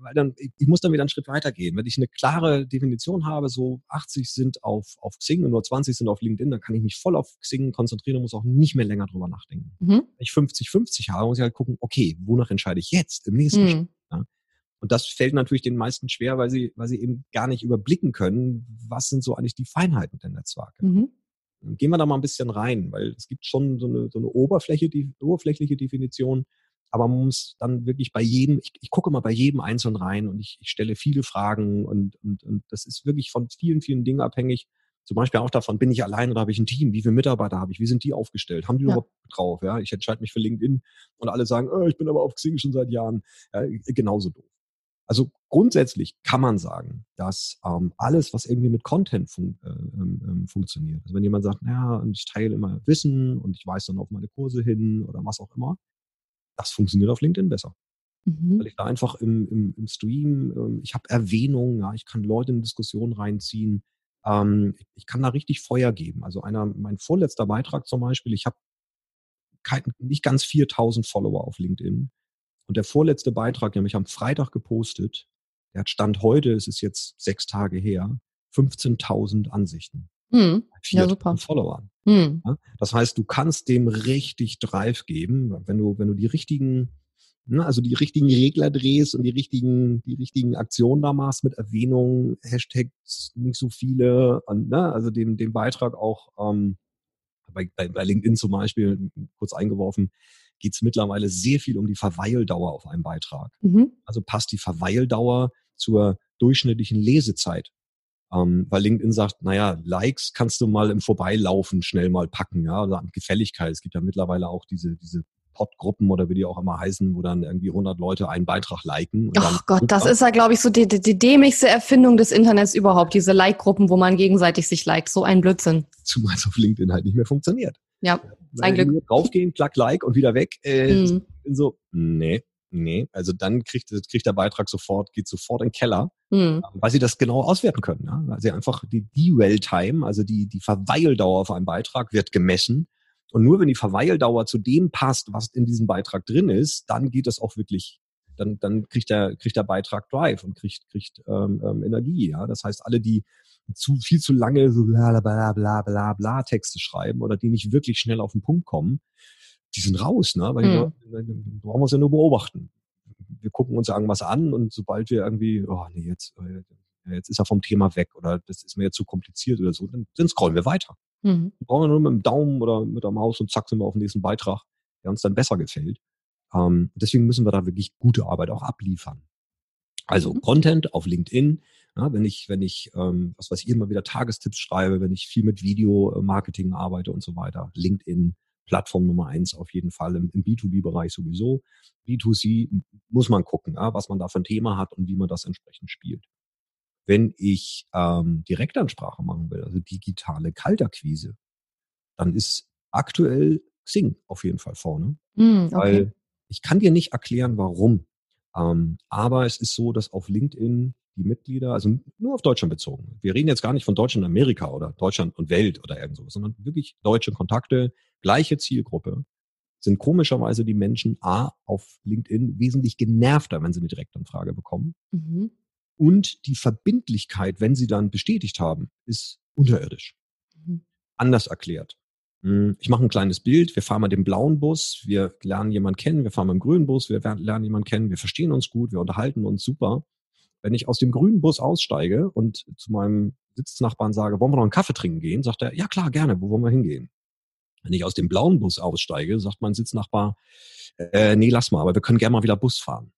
weil dann, ich muss dann wieder einen Schritt weitergehen. Wenn ich eine klare Definition habe, so 80 sind auf, auf Xing und nur 20 sind auf LinkedIn, dann kann ich mich voll auf Xing konzentrieren und muss auch nicht mehr länger drüber nachdenken. Mhm. Wenn ich 50-50 habe, muss ich halt gucken, okay, wonach entscheide ich jetzt im nächsten mhm. Schritt? Ja? Und das fällt natürlich den meisten schwer, weil sie, weil sie eben gar nicht überblicken können, was sind so eigentlich die Feinheiten der Netzwerke. Mhm. Gehen wir da mal ein bisschen rein, weil es gibt schon so eine, so eine Oberfläche, die, oberflächliche Definition, aber man muss dann wirklich bei jedem, ich, ich gucke mal bei jedem einzeln rein und ich, ich stelle viele Fragen und, und, und das ist wirklich von vielen, vielen Dingen abhängig. Zum Beispiel auch davon, bin ich allein oder habe ich ein Team? Wie viele Mitarbeiter habe ich? Wie sind die aufgestellt? Haben die ja. überhaupt drauf? Ja, ich entscheide mich für LinkedIn und alle sagen, oh, ich bin aber auf Xing schon seit Jahren. Ja, genauso doof. Also grundsätzlich kann man sagen, dass ähm, alles, was irgendwie mit Content fun äh, ähm, ähm funktioniert, also wenn jemand sagt, ja, ich teile immer Wissen und ich weise dann auf meine Kurse hin oder was auch immer, das funktioniert auf LinkedIn besser. Mhm. Weil ich da einfach im, im, im Stream, ähm, ich habe Erwähnungen, ja, ich kann Leute in Diskussionen reinziehen, ähm, ich kann da richtig Feuer geben. Also einer, mein vorletzter Beitrag zum Beispiel, ich habe nicht ganz 4000 Follower auf LinkedIn und der vorletzte Beitrag, den habe ich am Freitag gepostet, der hat Stand heute, es ist jetzt sechs Tage her, 15.000 Ansichten. Hm. Ja, super. Followern. Hm. Das heißt, du kannst dem richtig Drive geben, wenn du, wenn du die richtigen, ne, also die richtigen Regler drehst und die richtigen, die richtigen Aktionen da machst mit Erwähnungen, Hashtags nicht so viele und ne, also den, den Beitrag auch ähm, bei, bei, bei LinkedIn zum Beispiel, kurz eingeworfen, geht es mittlerweile sehr viel um die Verweildauer auf einem Beitrag. Mhm. Also passt die Verweildauer zur durchschnittlichen Lesezeit. Ähm, weil LinkedIn sagt, naja, Likes kannst du mal im Vorbeilaufen schnell mal packen, ja, oder an Gefälligkeit. Es gibt ja mittlerweile auch diese, diese Podgruppen oder wie die auch immer heißen, wo dann irgendwie 100 Leute einen Beitrag liken. Ach Gott, das ist ja, glaube ich, so die, die, die dämlichste Erfindung des Internets überhaupt, diese Like-Gruppen, wo man gegenseitig sich liked. So ein Blödsinn. Zumal es auf LinkedIn halt nicht mehr funktioniert. Ja, ein Glück. Draufgehen, klack, like und wieder weg. Äh, mhm. So, nee, nee. Also dann kriegt, kriegt der Beitrag sofort, geht sofort in den Keller, mhm. weil sie das genau auswerten können. Ja? Weil sie einfach die Dwell-Time, also die, die Verweildauer auf einem Beitrag wird gemessen und nur wenn die Verweildauer zu dem passt, was in diesem Beitrag drin ist, dann geht das auch wirklich, dann, dann kriegt der, kriegt der Beitrag Drive und kriegt, kriegt ähm, ähm, Energie. Ja? Das heißt, alle, die zu viel zu lange so bla bla bla bla bla Texte schreiben oder die nicht wirklich schnell auf den Punkt kommen, die sind raus, ne? Weil mhm. die, brauchen wir es ja nur beobachten. Wir gucken uns irgendwas an und sobald wir irgendwie, oh nee, jetzt, äh, jetzt ist er vom Thema weg oder das ist mir jetzt zu kompliziert oder so, dann, dann scrollen wir weiter. Mhm. Brauchen wir nur mit dem Daumen oder mit der Maus und zack sind wir auf den nächsten Beitrag, der uns dann besser gefällt. Ähm, deswegen müssen wir da wirklich gute Arbeit auch abliefern. Also mhm. Content auf LinkedIn, ja, wenn ich, wenn ich, ähm, was weiß ich, immer wieder Tagestipps schreibe, wenn ich viel mit Video-Marketing arbeite und so weiter, LinkedIn, Plattform Nummer eins auf jeden Fall im, im B2B-Bereich sowieso. B2C muss man gucken, ja, was man da für ein Thema hat und wie man das entsprechend spielt. Wenn ich ähm, Direktansprache machen will, also digitale Kaltakquise, dann ist aktuell Xing auf jeden Fall vorne. Mm, okay. Weil ich kann dir nicht erklären, warum. Ähm, aber es ist so, dass auf LinkedIn die Mitglieder, also nur auf Deutschland bezogen. Wir reden jetzt gar nicht von Deutschland und Amerika oder Deutschland und Welt oder irgend sowas, sondern wirklich deutsche Kontakte, gleiche Zielgruppe, sind komischerweise die Menschen A auf LinkedIn wesentlich genervter, wenn sie eine Direktanfrage bekommen. Mhm. Und die Verbindlichkeit, wenn sie dann bestätigt haben, ist unterirdisch. Mhm. Anders erklärt. Hm, ich mache ein kleines Bild. Wir fahren mal den blauen Bus. Wir lernen jemanden kennen. Wir fahren mit dem grünen Bus. Wir lernen jemanden kennen. Wir verstehen uns gut. Wir unterhalten uns super. Wenn ich aus dem grünen Bus aussteige und zu meinem Sitznachbarn sage, wollen wir noch einen Kaffee trinken gehen, sagt er, ja klar, gerne. Wo wollen wir hingehen? Wenn ich aus dem blauen Bus aussteige, sagt mein Sitznachbar, äh, nee, lass mal, aber wir können gerne mal wieder Bus fahren.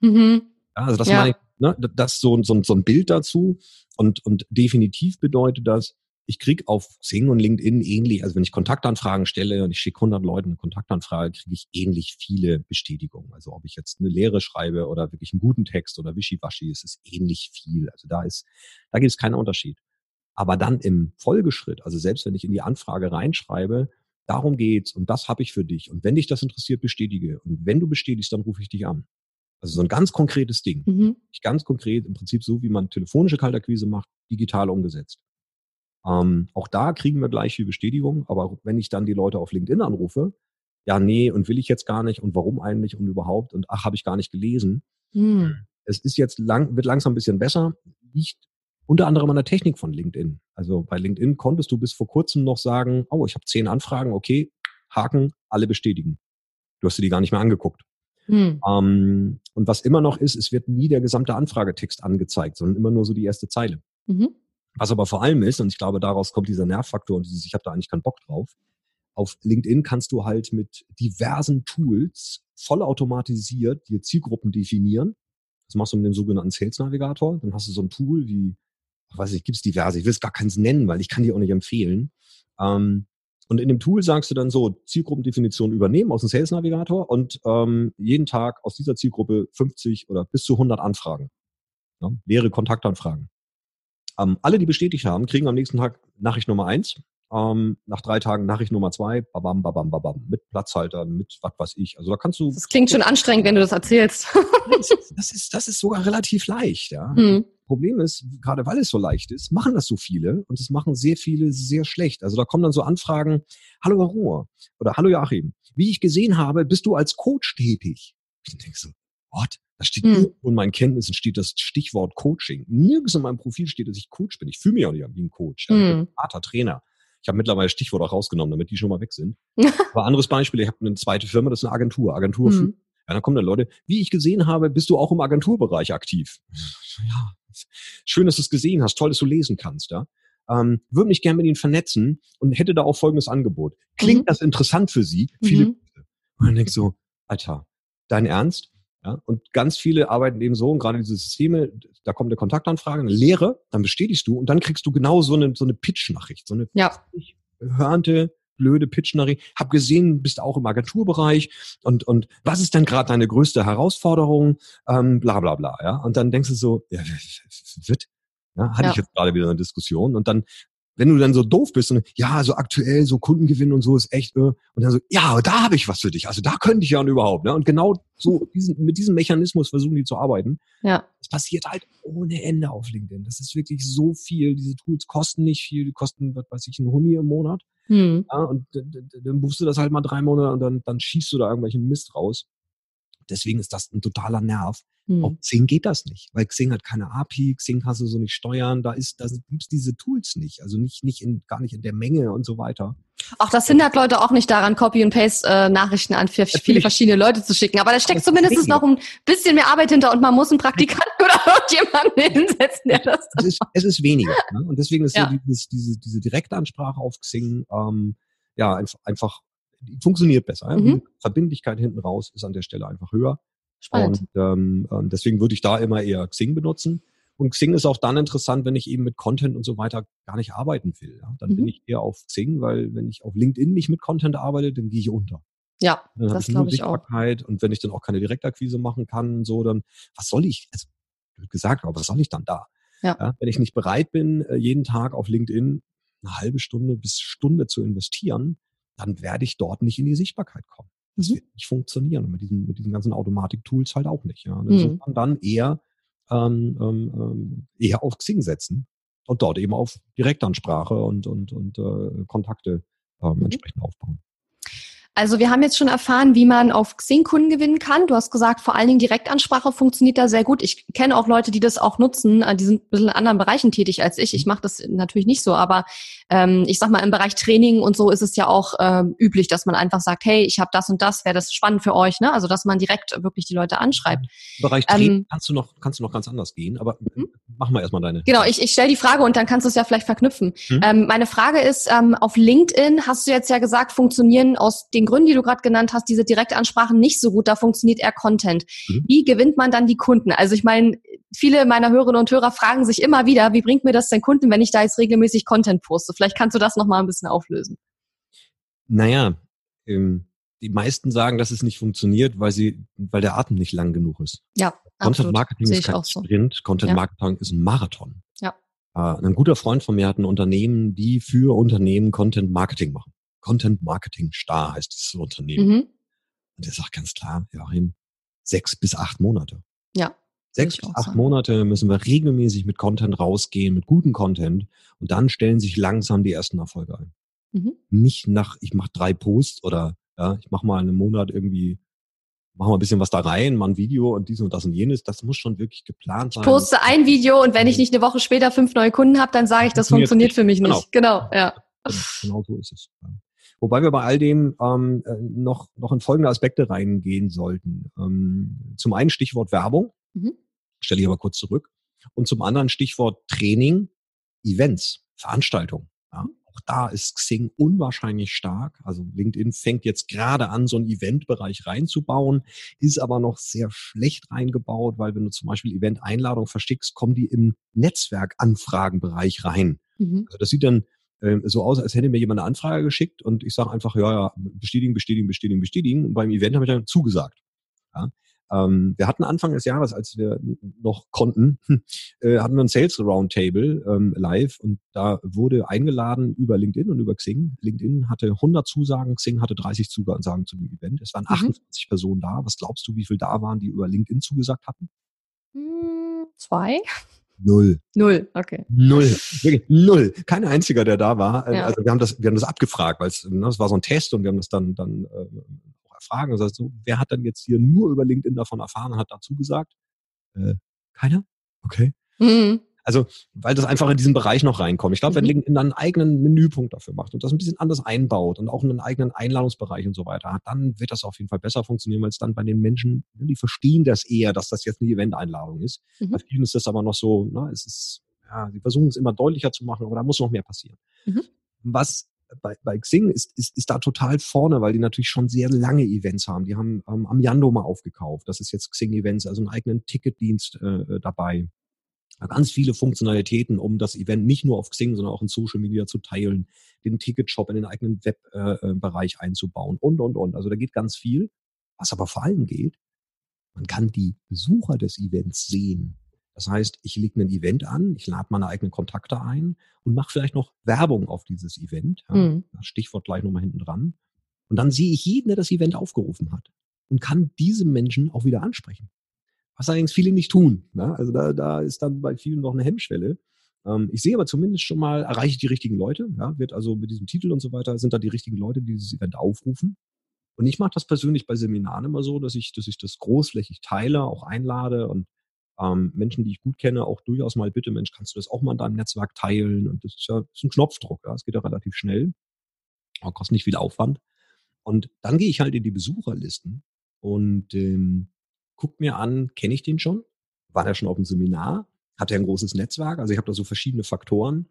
Mhm. Ja, also das ja. meine ich, ne, das ist so, so, so ein Bild dazu. Und, und definitiv bedeutet das, ich krieg auf Xing und LinkedIn ähnlich, also wenn ich Kontaktanfragen stelle und ich schicke 100 Leuten eine Kontaktanfrage, kriege ich ähnlich viele Bestätigungen. Also ob ich jetzt eine Lehre schreibe oder wirklich einen guten Text oder Wischiwaschi, es ist ähnlich viel. Also da ist, da gibt es keinen Unterschied. Aber dann im Folgeschritt, also selbst wenn ich in die Anfrage reinschreibe, darum geht's und das habe ich für dich. Und wenn dich das interessiert, bestätige. Und wenn du bestätigst, dann rufe ich dich an. Also so ein ganz konkretes Ding. Mhm. Ganz konkret, im Prinzip so, wie man telefonische Kaltakquise macht, digital umgesetzt. Ähm, auch da kriegen wir gleich viel Bestätigung, aber wenn ich dann die Leute auf LinkedIn anrufe, ja, nee, und will ich jetzt gar nicht und warum eigentlich und überhaupt und ach, habe ich gar nicht gelesen. Mhm. Es ist jetzt lang, wird langsam ein bisschen besser, liegt unter anderem an der Technik von LinkedIn. Also bei LinkedIn konntest du bis vor kurzem noch sagen, oh, ich habe zehn Anfragen, okay, Haken, alle bestätigen. Du hast dir die gar nicht mehr angeguckt. Hm. Ähm, und was immer noch ist, es wird nie der gesamte Anfragetext angezeigt, sondern immer nur so die erste Zeile. Mhm. Was aber vor allem ist, und ich glaube, daraus kommt dieser Nervfaktor und dieses, ich habe da eigentlich keinen Bock drauf, auf LinkedIn kannst du halt mit diversen Tools vollautomatisiert dir Zielgruppen definieren. Das machst du mit dem sogenannten Sales Navigator. Dann hast du so ein Tool wie, weiß ich, gibt es diverse, ich will es gar keins nennen, weil ich kann die auch nicht empfehlen. Ähm, und in dem Tool sagst du dann so, Zielgruppendefinition übernehmen aus dem Sales Navigator und ähm, jeden Tag aus dieser Zielgruppe 50 oder bis zu 100 Anfragen. Ja, leere Kontaktanfragen. Ähm, alle, die bestätigt haben, kriegen am nächsten Tag Nachricht Nummer eins. Ähm, nach drei Tagen Nachricht Nummer zwei, babam, babam, babam, mit Platzhaltern, mit was weiß ich. Also da kannst du. Das klingt schon anstrengend, wenn du das erzählst. das, ist, das ist sogar relativ leicht, ja. Hm. Problem ist, gerade weil es so leicht ist, machen das so viele und es machen sehr viele sehr schlecht. Also da kommen dann so Anfragen, hallo Herr Rohr oder hallo Joachim, wie ich gesehen habe, bist du als Coach tätig? Ich denke so, what? Da steht hm. irgendwo in meinen Kenntnissen steht das Stichwort Coaching. Nirgends in meinem Profil steht, dass ich Coach bin. Ich fühle mich auch nicht wie ein Coach. Ja, hm. Ich bin harter Trainer. Ich habe mittlerweile Stichwort auch rausgenommen, damit die schon mal weg sind. Aber anderes Beispiel, ich habe eine zweite Firma, das ist eine Agentur. Agentur hm. für ja, dann kommen dann Leute, wie ich gesehen habe, bist du auch im Agenturbereich aktiv. Ja, schön, dass du es gesehen hast, toll, dass du lesen kannst, ja. ähm, würde mich gerne mit Ihnen vernetzen und hätte da auch folgendes Angebot. Klingt mhm. das interessant für Sie? Viele mhm. Und dann denkst du, so, Alter, dein Ernst? Ja, und ganz viele arbeiten eben so, und gerade diese Systeme, da kommt eine Kontaktanfrage, eine Lehre, dann bestätigst du und dann kriegst du genau so eine, so eine Pitch-Nachricht, so eine ja. hörnte, blöde Pitch-Nachricht. Hab gesehen, bist auch im Agenturbereich und, und was ist denn gerade deine größte Herausforderung? Ähm, bla bla bla. Ja? Und dann denkst du so, ja, wird, ja, hatte ja. ich jetzt gerade wieder eine Diskussion und dann wenn du dann so doof bist und ja, so aktuell so Kundengewinn und so ist echt, äh, und dann so, ja, da habe ich was für dich. Also da könnte ich ja überhaupt. Ne? Und genau so diesen, mit diesem Mechanismus versuchen die zu arbeiten. Ja. Es passiert halt ohne Ende auf LinkedIn. Das ist wirklich so viel. Diese Tools kosten nicht viel, die kosten, was weiß ich, ein Huni im Monat. Hm. Ja, und dann buchst du das halt mal drei Monate und dann, dann schießt du da irgendwelchen Mist raus. Deswegen ist das ein totaler Nerv. Hm. Auf Xing geht das nicht, weil Xing hat keine API, Xing kannst du so nicht steuern, da ist, da gibt's diese Tools nicht, also nicht, nicht in, gar nicht in der Menge und so weiter. Auch das hindert Leute auch nicht daran, Copy und Paste äh, Nachrichten an für viele verschiedene Leute zu schicken. Aber da steckt zumindest noch ein bisschen mehr Arbeit hinter und man muss einen Praktikanten oder irgendjemanden hinsetzen, der das. Es ist, es ist weniger. Ne? Und deswegen ist ja. so dieses, diese, diese Direktansprache auf Xing ähm, ja einfach, einfach funktioniert besser. Mhm. Die Verbindlichkeit hinten raus ist an der Stelle einfach höher. Spannend. Und ähm, ähm, deswegen würde ich da immer eher Xing benutzen. Und Xing ist auch dann interessant, wenn ich eben mit Content und so weiter gar nicht arbeiten will. Ja? Dann mhm. bin ich eher auf Xing, weil wenn ich auf LinkedIn nicht mit Content arbeite, dann gehe ich unter. Ja, dann das glaube ich auch. Und wenn ich dann auch keine Direktakquise machen kann, so dann, was soll ich, also, gesagt, aber was soll ich dann da? Ja. ja. wenn ich nicht bereit bin, äh, jeden Tag auf LinkedIn eine halbe Stunde bis Stunde zu investieren, dann werde ich dort nicht in die Sichtbarkeit kommen. Das mhm. wird nicht funktionieren. Und mit diesen, mit diesen ganzen Automatik-Tools halt auch nicht. Ja. Und insofern mhm. dann eher, ähm, ähm, ähm, eher auf Xing setzen und dort eben auf Direktansprache und, und, und äh, Kontakte ähm, mhm. entsprechend aufbauen. Also wir haben jetzt schon erfahren, wie man auf Xing Kunden gewinnen kann. Du hast gesagt, vor allen Dingen Direktansprache funktioniert da sehr gut. Ich kenne auch Leute, die das auch nutzen. Äh, die sind ein bisschen in anderen Bereichen tätig als ich. Ich mache das natürlich nicht so, aber ähm, ich sag mal, im Bereich Training und so ist es ja auch ähm, üblich, dass man einfach sagt, hey, ich habe das und das, wäre das spannend für euch, ne? Also dass man direkt wirklich die Leute anschreibt. Im Bereich Training ähm, kannst du noch, kannst du noch ganz anders gehen, aber mhm. mach mal erstmal deine. Genau, ich, ich stelle die Frage und dann kannst du es ja vielleicht verknüpfen. Mhm. Ähm, meine Frage ist, ähm, auf LinkedIn hast du jetzt ja gesagt, funktionieren aus den Gründen, die du gerade genannt hast, diese Direktansprachen nicht so gut, da funktioniert eher Content. Mhm. Wie gewinnt man dann die Kunden? Also ich meine, viele meiner Hörerinnen und Hörer fragen sich immer wieder, wie bringt mir das denn Kunden, wenn ich da jetzt regelmäßig Content poste? Vielleicht kannst du das nochmal ein bisschen auflösen. Naja, ähm, die meisten sagen, dass es nicht funktioniert, weil sie, weil der Atem nicht lang genug ist. Ja, Content Marketing ist kein Sprint, so. Content Marketing ist ein Marathon. Ja. Äh, ein guter Freund von mir hat ein Unternehmen, die für Unternehmen Content Marketing machen. Content Marketing Star heißt dieses Unternehmen. Mhm. Und der sagt ganz klar, Joachim, sechs bis acht Monate. Ja. Sechs bis acht sagen. Monate müssen wir regelmäßig mit Content rausgehen, mit gutem Content. Und dann stellen sich langsam die ersten Erfolge ein. Mhm. Nicht nach, ich mache drei Posts oder ja, ich mache mal einen Monat irgendwie, mache mal ein bisschen was da rein, mal ein Video und dies und das und jenes. Das muss schon wirklich geplant sein. Ich poste ein Video und wenn ich nicht eine Woche später fünf neue Kunden habe, dann sage ich, das funktioniert, für mich nicht. Genau, genau ja. Genau so ist es. Wobei wir bei all dem ähm, äh, noch, noch in folgende Aspekte reingehen sollten. Ähm, zum einen Stichwort Werbung, mhm. stelle ich aber kurz zurück. Und zum anderen Stichwort Training, Events, Veranstaltungen. Ja. Auch da ist Xing unwahrscheinlich stark. Also LinkedIn fängt jetzt gerade an, so einen Eventbereich reinzubauen, ist aber noch sehr schlecht reingebaut, weil wenn du zum Beispiel Event-Einladung verschickst, kommen die im Netzwerk-Anfragenbereich rein. Mhm. Also das sieht dann so aus, als hätte mir jemand eine Anfrage geschickt und ich sage einfach, ja, ja, bestätigen, bestätigen, bestätigen, bestätigen. Und beim Event habe ich dann zugesagt. Ja. Ähm, wir hatten Anfang des Jahres, als wir noch konnten, äh, hatten wir ein Sales Roundtable ähm, live und da wurde eingeladen über LinkedIn und über Xing. LinkedIn hatte 100 Zusagen, Xing hatte 30 Zusagen zu dem Event. Es waren 28 mhm. Personen da. Was glaubst du, wie viel da waren, die über LinkedIn zugesagt hatten? Hm, zwei. Null. Null, okay. Null. Wirklich null. Kein einziger, der da war. Ja. Also wir haben das, wir haben das abgefragt, weil es, ne, das war so ein Test und wir haben das dann, dann äh, auch erfragen. Das heißt so, wer hat dann jetzt hier nur über LinkedIn davon erfahren und hat dazu gesagt? Äh, keiner? Okay. Mhm. Also, weil das einfach in diesen Bereich noch reinkommt. Ich glaube, wenn mhm. LinkedIn dann einen eigenen Menüpunkt dafür macht und das ein bisschen anders einbaut und auch einen eigenen Einladungsbereich und so weiter hat, dann wird das auf jeden Fall besser funktionieren, weil es dann bei den Menschen, ne, die verstehen das eher, dass das jetzt eine Event-Einladung ist. Mhm. Bei vielen ist das aber noch so, na, ne, es ist, Ja, sie versuchen es immer deutlicher zu machen, aber da muss noch mehr passieren. Mhm. Was bei, bei Xing ist, ist, ist da total vorne, weil die natürlich schon sehr lange Events haben. Die haben ähm, am Yando mal aufgekauft. Das ist jetzt Xing Events, also einen eigenen Ticketdienst äh, dabei. Ganz viele Funktionalitäten, um das Event nicht nur auf Xing, sondern auch in Social Media zu teilen, den Ticketshop in den eigenen Webbereich äh, äh einzubauen und, und, und. Also da geht ganz viel. Was aber vor allem geht, man kann die Besucher des Events sehen. Das heißt, ich lege ein Event an, ich lade meine eigenen Kontakte ein und mache vielleicht noch Werbung auf dieses Event. Ja, mhm. Stichwort gleich nochmal hinten dran. Und dann sehe ich jeden, der das Event aufgerufen hat und kann diese Menschen auch wieder ansprechen. Was allerdings viele nicht tun. Ne? Also da, da ist dann bei vielen noch eine Hemmschwelle. Ähm, ich sehe aber zumindest schon mal, erreiche ich die richtigen Leute. Ja? Wird also mit diesem Titel und so weiter, sind da die richtigen Leute, die dieses Event aufrufen. Und ich mache das persönlich bei Seminaren immer so, dass ich, dass ich das großflächig teile, auch einlade und ähm, Menschen, die ich gut kenne, auch durchaus mal bitte, Mensch, kannst du das auch mal in deinem Netzwerk teilen? Und das ist ja das ist ein Knopfdruck, ja, es geht ja relativ schnell, aber kostet nicht viel Aufwand. Und dann gehe ich halt in die Besucherlisten und ähm, guck mir an, kenne ich den schon? War der schon auf dem Seminar? Hat er ein großes Netzwerk? Also ich habe da so verschiedene Faktoren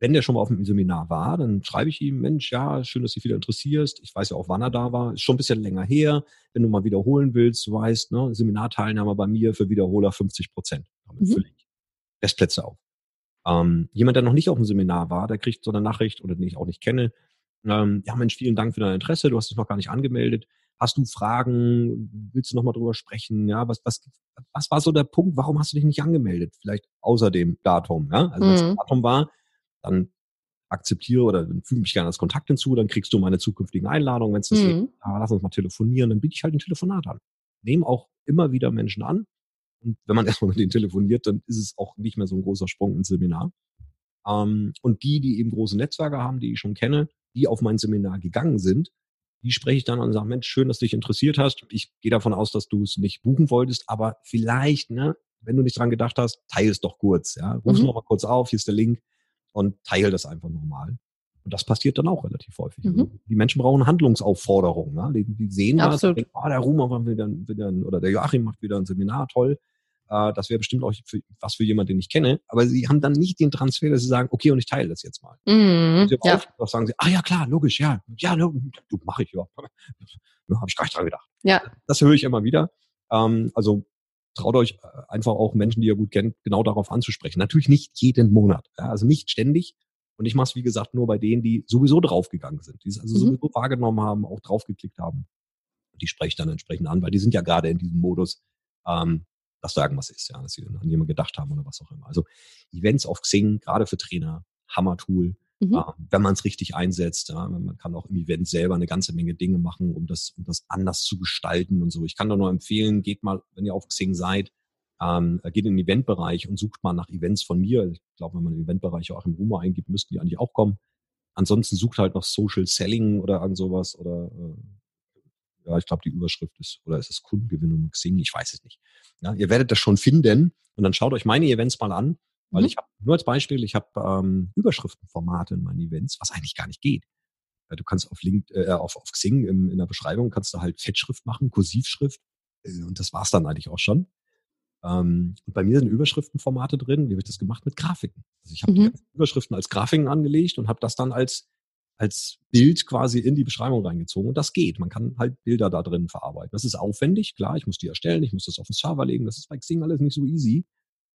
wenn der schon mal auf dem Seminar war, dann schreibe ich ihm, Mensch, ja, schön, dass du dich wieder interessierst. Ich weiß ja auch, wann er da war. Ist schon ein bisschen länger her. Wenn du mal wiederholen willst, du weißt, ne, Seminarteilnahme bei mir für Wiederholer 50 Prozent. Damit mhm. fülle ich Restplätze auf. Ähm, jemand, der noch nicht auf dem Seminar war, der kriegt so eine Nachricht oder den ich auch nicht kenne. Ähm, ja, Mensch, vielen Dank für dein Interesse. Du hast dich noch gar nicht angemeldet. Hast du Fragen? Willst du noch mal drüber sprechen? Ja, was, was, was war so der Punkt? Warum hast du dich nicht angemeldet? Vielleicht außer dem Datum, ja? Also, mhm. das Datum war, dann akzeptiere oder füge mich gerne als Kontakt hinzu, dann kriegst du meine zukünftigen Einladungen, wenn es das mhm. ist, ah, lass uns mal telefonieren, dann biete ich halt ein Telefonat an. Nehme auch immer wieder Menschen an. Und wenn man erstmal mit denen telefoniert, dann ist es auch nicht mehr so ein großer Sprung ins Seminar. Ähm, und die, die eben große Netzwerke haben, die ich schon kenne, die auf mein Seminar gegangen sind, die spreche ich dann an und sage, Mensch, schön, dass du dich interessiert hast. Ich gehe davon aus, dass du es nicht buchen wolltest, aber vielleicht, ne, wenn du nicht dran gedacht hast, teile es doch kurz. Ja? Ruf mhm. noch mal kurz auf, hier ist der Link und teile das einfach normal. Und das passiert dann auch relativ häufig. Also mhm. die Menschen brauchen Handlungsaufforderungen. Ne? Die, die sehen das, denken, oh, der Ruhm macht wieder, wieder oder der Joachim macht wieder ein Seminar, toll. Äh, das wäre bestimmt auch für, was für jemanden, den ich kenne. Aber sie haben dann nicht den Transfer, dass sie sagen, okay, und ich teile das jetzt mal. Mhm. Und ja. auch sagen sie, ah ja klar, logisch, ja, ja, du mache ich ja. ja Habe ich gar nicht dran gedacht. Ja. Das höre ich immer wieder. Ähm, also traut euch äh, einfach auch Menschen, die ihr gut kennt, genau darauf anzusprechen. Natürlich nicht jeden Monat, ja, also nicht ständig. Und ich mache es, wie gesagt, nur bei denen, die sowieso draufgegangen sind, die es also mhm. sowieso wahrgenommen haben, auch draufgeklickt haben. Die spreche ich dann entsprechend an, weil die sind ja gerade in diesem Modus, ähm, dass da irgendwas ist, ja, dass sie an jemanden gedacht haben oder was auch immer. Also Events auf Xing, gerade für Trainer, Hammer-Tool. Mhm. Äh, wenn man es richtig einsetzt. Ja, man kann auch im Event selber eine ganze Menge Dinge machen, um das, um das anders zu gestalten und so. Ich kann da nur empfehlen, geht mal, wenn ihr auf Xing seid, ähm, geht in den Eventbereich und sucht mal nach Events von mir. Ich glaube, wenn man den Eventbereich auch im Rumo eingibt, müssten die eigentlich auch kommen. Ansonsten sucht halt noch Social Selling oder irgend sowas oder äh, ja, ich glaube, die Überschrift ist, oder ist es Kundengewinnung Xing? Ich weiß es nicht. Ja, ihr werdet das schon finden und dann schaut euch meine Events mal an weil mhm. ich habe, nur als Beispiel, ich habe ähm, Überschriftenformate in meinen Events, was eigentlich gar nicht geht. Du kannst auf Link, äh, auf, auf Xing im, in der Beschreibung kannst du halt Fettschrift machen, Kursivschrift äh, und das war's dann eigentlich auch schon. Ähm, und bei mir sind Überschriftenformate drin. Wie habe ich das gemacht? Mit Grafiken. Also ich habe mhm. die Überschriften als Grafiken angelegt und habe das dann als als Bild quasi in die Beschreibung reingezogen. Und das geht. Man kann halt Bilder da drin verarbeiten. Das ist aufwendig, klar. Ich muss die erstellen, ich muss das auf den Server legen. Das ist bei Xing alles nicht so easy.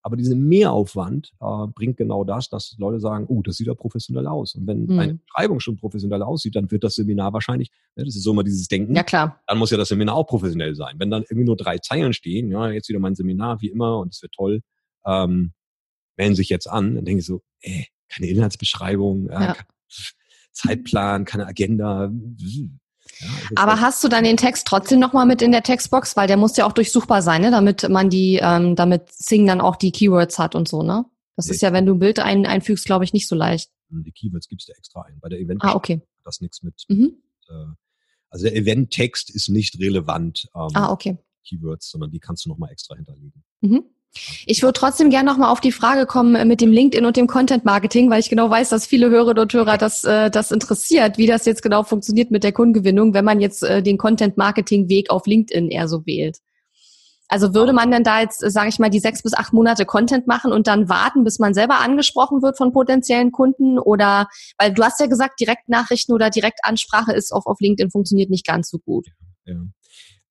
Aber dieser Mehraufwand äh, bringt genau das, dass Leute sagen, oh, das sieht ja professionell aus. Und wenn mhm. eine Beschreibung schon professionell aussieht, dann wird das Seminar wahrscheinlich, ja, das ist so immer dieses Denken. Ja, klar. Dann muss ja das Seminar auch professionell sein. Wenn dann irgendwie nur drei Zeilen stehen, ja, jetzt wieder mein Seminar, wie immer, und es wird toll, ähm, melden sich jetzt an, dann denke ich so, äh, keine Inhaltsbeschreibung, äh, ja. Zeitplan, keine Agenda. Ja, Aber hast du dann den Text trotzdem nochmal mit in der Textbox, weil der muss ja auch durchsuchbar sein, ne? damit man die, ähm, damit Sing dann auch die Keywords hat und so, ne? Das nee. ist ja, wenn du ein Bild ein, einfügst, glaube ich, nicht so leicht. Die Keywords gibst du extra ein. Bei der Event ah, okay. das nichts mit. Mhm. Äh, also der Event-Text ist nicht relevant. Ähm, ah, okay. Keywords, sondern die kannst du nochmal extra hinterlegen. Mhm. Ich würde trotzdem gerne nochmal auf die Frage kommen äh, mit dem LinkedIn und dem Content Marketing, weil ich genau weiß, dass viele Hörerinnen und Hörer das, äh, das interessiert, wie das jetzt genau funktioniert mit der Kundengewinnung, wenn man jetzt äh, den Content Marketing Weg auf LinkedIn eher so wählt. Also würde man denn da jetzt, sage ich mal, die sechs bis acht Monate Content machen und dann warten, bis man selber angesprochen wird von potenziellen Kunden? Oder weil du hast ja gesagt, Direktnachrichten oder Direktansprache ist auch auf LinkedIn funktioniert nicht ganz so gut. Ja.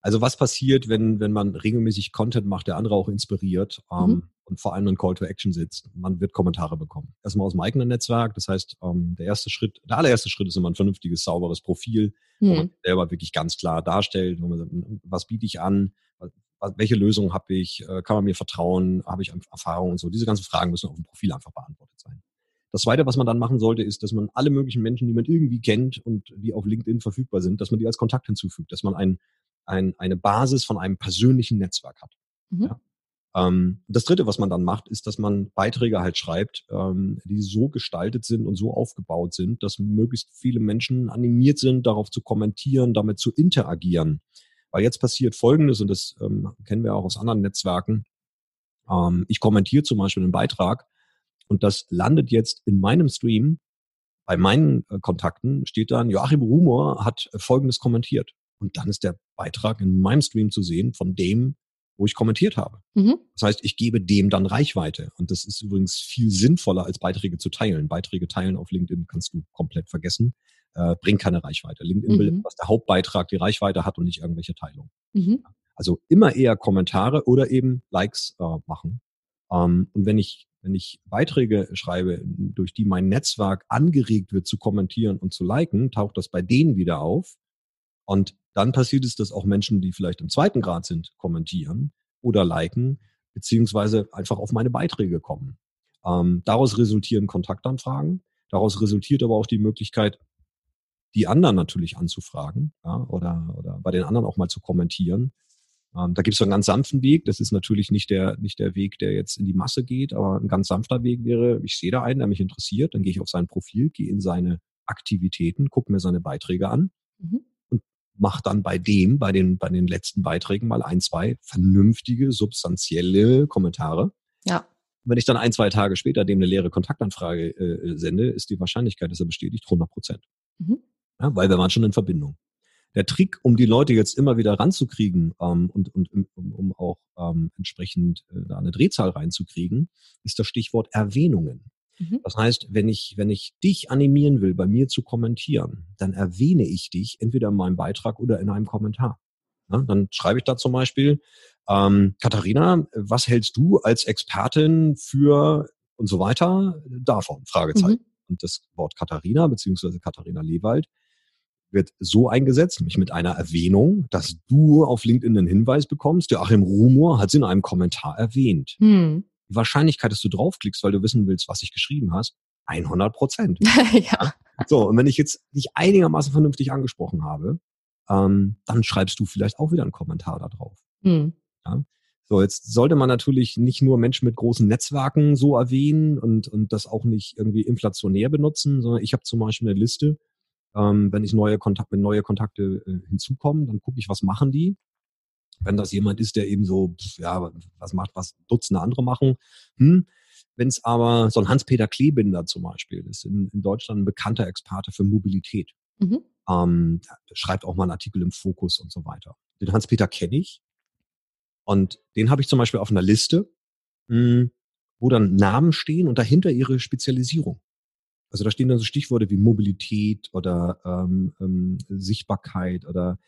Also was passiert, wenn, wenn man regelmäßig Content macht, der andere auch inspiriert ähm, mhm. und vor allem ein Call to Action sitzt? Man wird Kommentare bekommen. Erstmal aus dem eigenen Netzwerk. Das heißt, ähm, der erste Schritt, der allererste Schritt ist immer ein vernünftiges, sauberes Profil, mhm. wo man selber wirklich ganz klar darstellt, was biete ich an, welche Lösung habe ich, äh, kann man mir vertrauen, habe ich Erfahrung und so. Diese ganzen Fragen müssen auf dem Profil einfach beantwortet sein. Das Zweite, was man dann machen sollte, ist, dass man alle möglichen Menschen, die man irgendwie kennt und die auf LinkedIn verfügbar sind, dass man die als Kontakt hinzufügt, dass man ein ein, eine Basis von einem persönlichen Netzwerk hat. Mhm. Ja? Ähm, das Dritte, was man dann macht, ist, dass man Beiträge halt schreibt, ähm, die so gestaltet sind und so aufgebaut sind, dass möglichst viele Menschen animiert sind, darauf zu kommentieren, damit zu interagieren. Weil jetzt passiert Folgendes, und das ähm, kennen wir auch aus anderen Netzwerken. Ähm, ich kommentiere zum Beispiel einen Beitrag und das landet jetzt in meinem Stream. Bei meinen äh, Kontakten steht dann, Joachim Rumor hat äh, Folgendes kommentiert. Und dann ist der Beitrag in meinem Stream zu sehen von dem, wo ich kommentiert habe. Mhm. Das heißt, ich gebe dem dann Reichweite. Und das ist übrigens viel sinnvoller, als Beiträge zu teilen. Beiträge teilen auf LinkedIn kannst du komplett vergessen. Äh, bringt keine Reichweite. LinkedIn mhm. will, dass der Hauptbeitrag die Reichweite hat und nicht irgendwelche Teilungen. Mhm. Also immer eher Kommentare oder eben Likes äh, machen. Ähm, und wenn ich, wenn ich Beiträge schreibe, durch die mein Netzwerk angeregt wird zu kommentieren und zu liken, taucht das bei denen wieder auf. Und dann passiert es, dass auch Menschen, die vielleicht im zweiten Grad sind, kommentieren oder liken, beziehungsweise einfach auf meine Beiträge kommen. Ähm, daraus resultieren Kontaktanfragen. Daraus resultiert aber auch die Möglichkeit, die anderen natürlich anzufragen ja, oder, oder bei den anderen auch mal zu kommentieren. Ähm, da gibt es einen ganz sanften Weg. Das ist natürlich nicht der, nicht der Weg, der jetzt in die Masse geht, aber ein ganz sanfter Weg wäre, ich sehe da einen, der mich interessiert, dann gehe ich auf sein Profil, gehe in seine Aktivitäten, gucke mir seine Beiträge an mhm mach dann bei dem, bei den, bei den letzten Beiträgen mal ein, zwei vernünftige, substanzielle Kommentare. Ja. Wenn ich dann ein, zwei Tage später dem eine leere Kontaktanfrage äh, sende, ist die Wahrscheinlichkeit, dass er bestätigt, 100 Prozent. Mhm. Ja, weil wir waren schon in Verbindung. Der Trick, um die Leute jetzt immer wieder ranzukriegen ähm, und, und um, um auch ähm, entsprechend äh, da eine Drehzahl reinzukriegen, ist das Stichwort Erwähnungen. Mhm. Das heißt, wenn ich, wenn ich dich animieren will, bei mir zu kommentieren, dann erwähne ich dich entweder in meinem Beitrag oder in einem Kommentar. Ja, dann schreibe ich da zum Beispiel, ähm, Katharina, was hältst du als Expertin für und so weiter davon? Fragezeichen. Mhm. Und das Wort Katharina beziehungsweise Katharina Lewald wird so eingesetzt, nämlich mit einer Erwähnung, dass du auf LinkedIn einen Hinweis bekommst. Der Achim Rumor hat es in einem Kommentar erwähnt. Mhm die Wahrscheinlichkeit, dass du draufklickst, weil du wissen willst, was ich geschrieben hast, 100 Prozent. ja. So, und wenn ich jetzt dich einigermaßen vernünftig angesprochen habe, ähm, dann schreibst du vielleicht auch wieder einen Kommentar da drauf. Mhm. Ja? So, jetzt sollte man natürlich nicht nur Menschen mit großen Netzwerken so erwähnen und, und das auch nicht irgendwie inflationär benutzen, sondern ich habe zum Beispiel eine Liste, ähm, wenn ich neue Kontakte, wenn neue Kontakte äh, hinzukommen, dann gucke ich, was machen die wenn das jemand ist, der eben so, ja, was macht, was Dutzende andere machen. Hm. Wenn es aber so ein Hans-Peter Klebinder zum Beispiel ist, in, in, Deutschland ein bekannter Experte für Mobilität. Mhm. Ähm, schreibt auch mal einen Artikel im Fokus und so weiter. Den Hans-Peter kenne ich. Und den habe ich zum Beispiel auf einer Liste, mh, hm, wo dann Namen stehen und dahinter ihre Spezialisierung. Also da stehen dann so Stichworte wie Mobilität oder ähm, ähm, Sichtbarkeit oder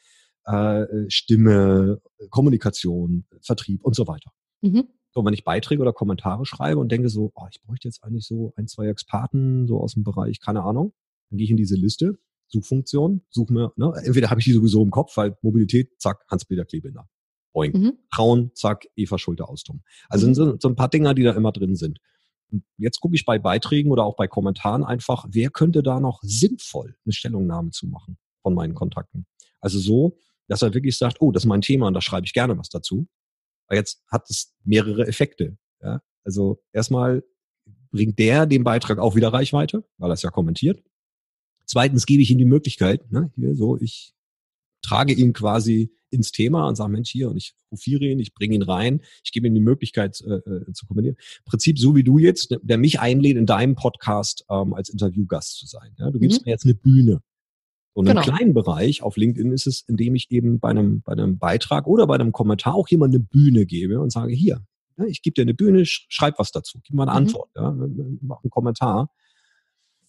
äh, Stimme, Kommunikation, Vertrieb und so weiter. Mhm. So, wenn ich Beiträge oder Kommentare schreibe und denke so, oh, ich bräuchte jetzt eigentlich so ein, zwei Experten so aus dem Bereich, keine Ahnung, dann gehe ich in diese Liste, Suchfunktion, suche mir, ne, entweder habe ich die sowieso im Kopf, weil Mobilität, zack, Hans-Peter Klebinder. Boing. Mhm. Trauen, zack, Eva Schulte-Austum. Also mhm. so, so ein paar Dinger, die da immer drin sind. Und jetzt gucke ich bei Beiträgen oder auch bei Kommentaren einfach, wer könnte da noch sinnvoll eine Stellungnahme zu machen von meinen Kontakten. Also so, dass er wirklich sagt, oh, das ist mein Thema und da schreibe ich gerne was dazu. Aber jetzt hat es mehrere Effekte. Ja? Also erstmal bringt der den Beitrag auch wieder Reichweite, weil er es ja kommentiert. Zweitens gebe ich ihm die Möglichkeit, ne, hier so, ich trage ihn quasi ins Thema und sage, Mensch, hier, und ich profiere ihn, ich bringe ihn rein, ich gebe ihm die Möglichkeit äh, äh zu kommentieren. Im Prinzip so wie du jetzt, der mich einlädt, in deinem Podcast ähm, als Interviewgast zu sein. Ja? Du gibst mhm. mir jetzt eine Bühne. Und genau. kleinen Bereich auf LinkedIn ist es, indem ich eben bei einem, bei einem Beitrag oder bei einem Kommentar auch jemand eine Bühne gebe und sage, hier, ja, ich gebe dir eine Bühne, schreib was dazu, gib mal eine mhm. Antwort, ja, mach einen Kommentar.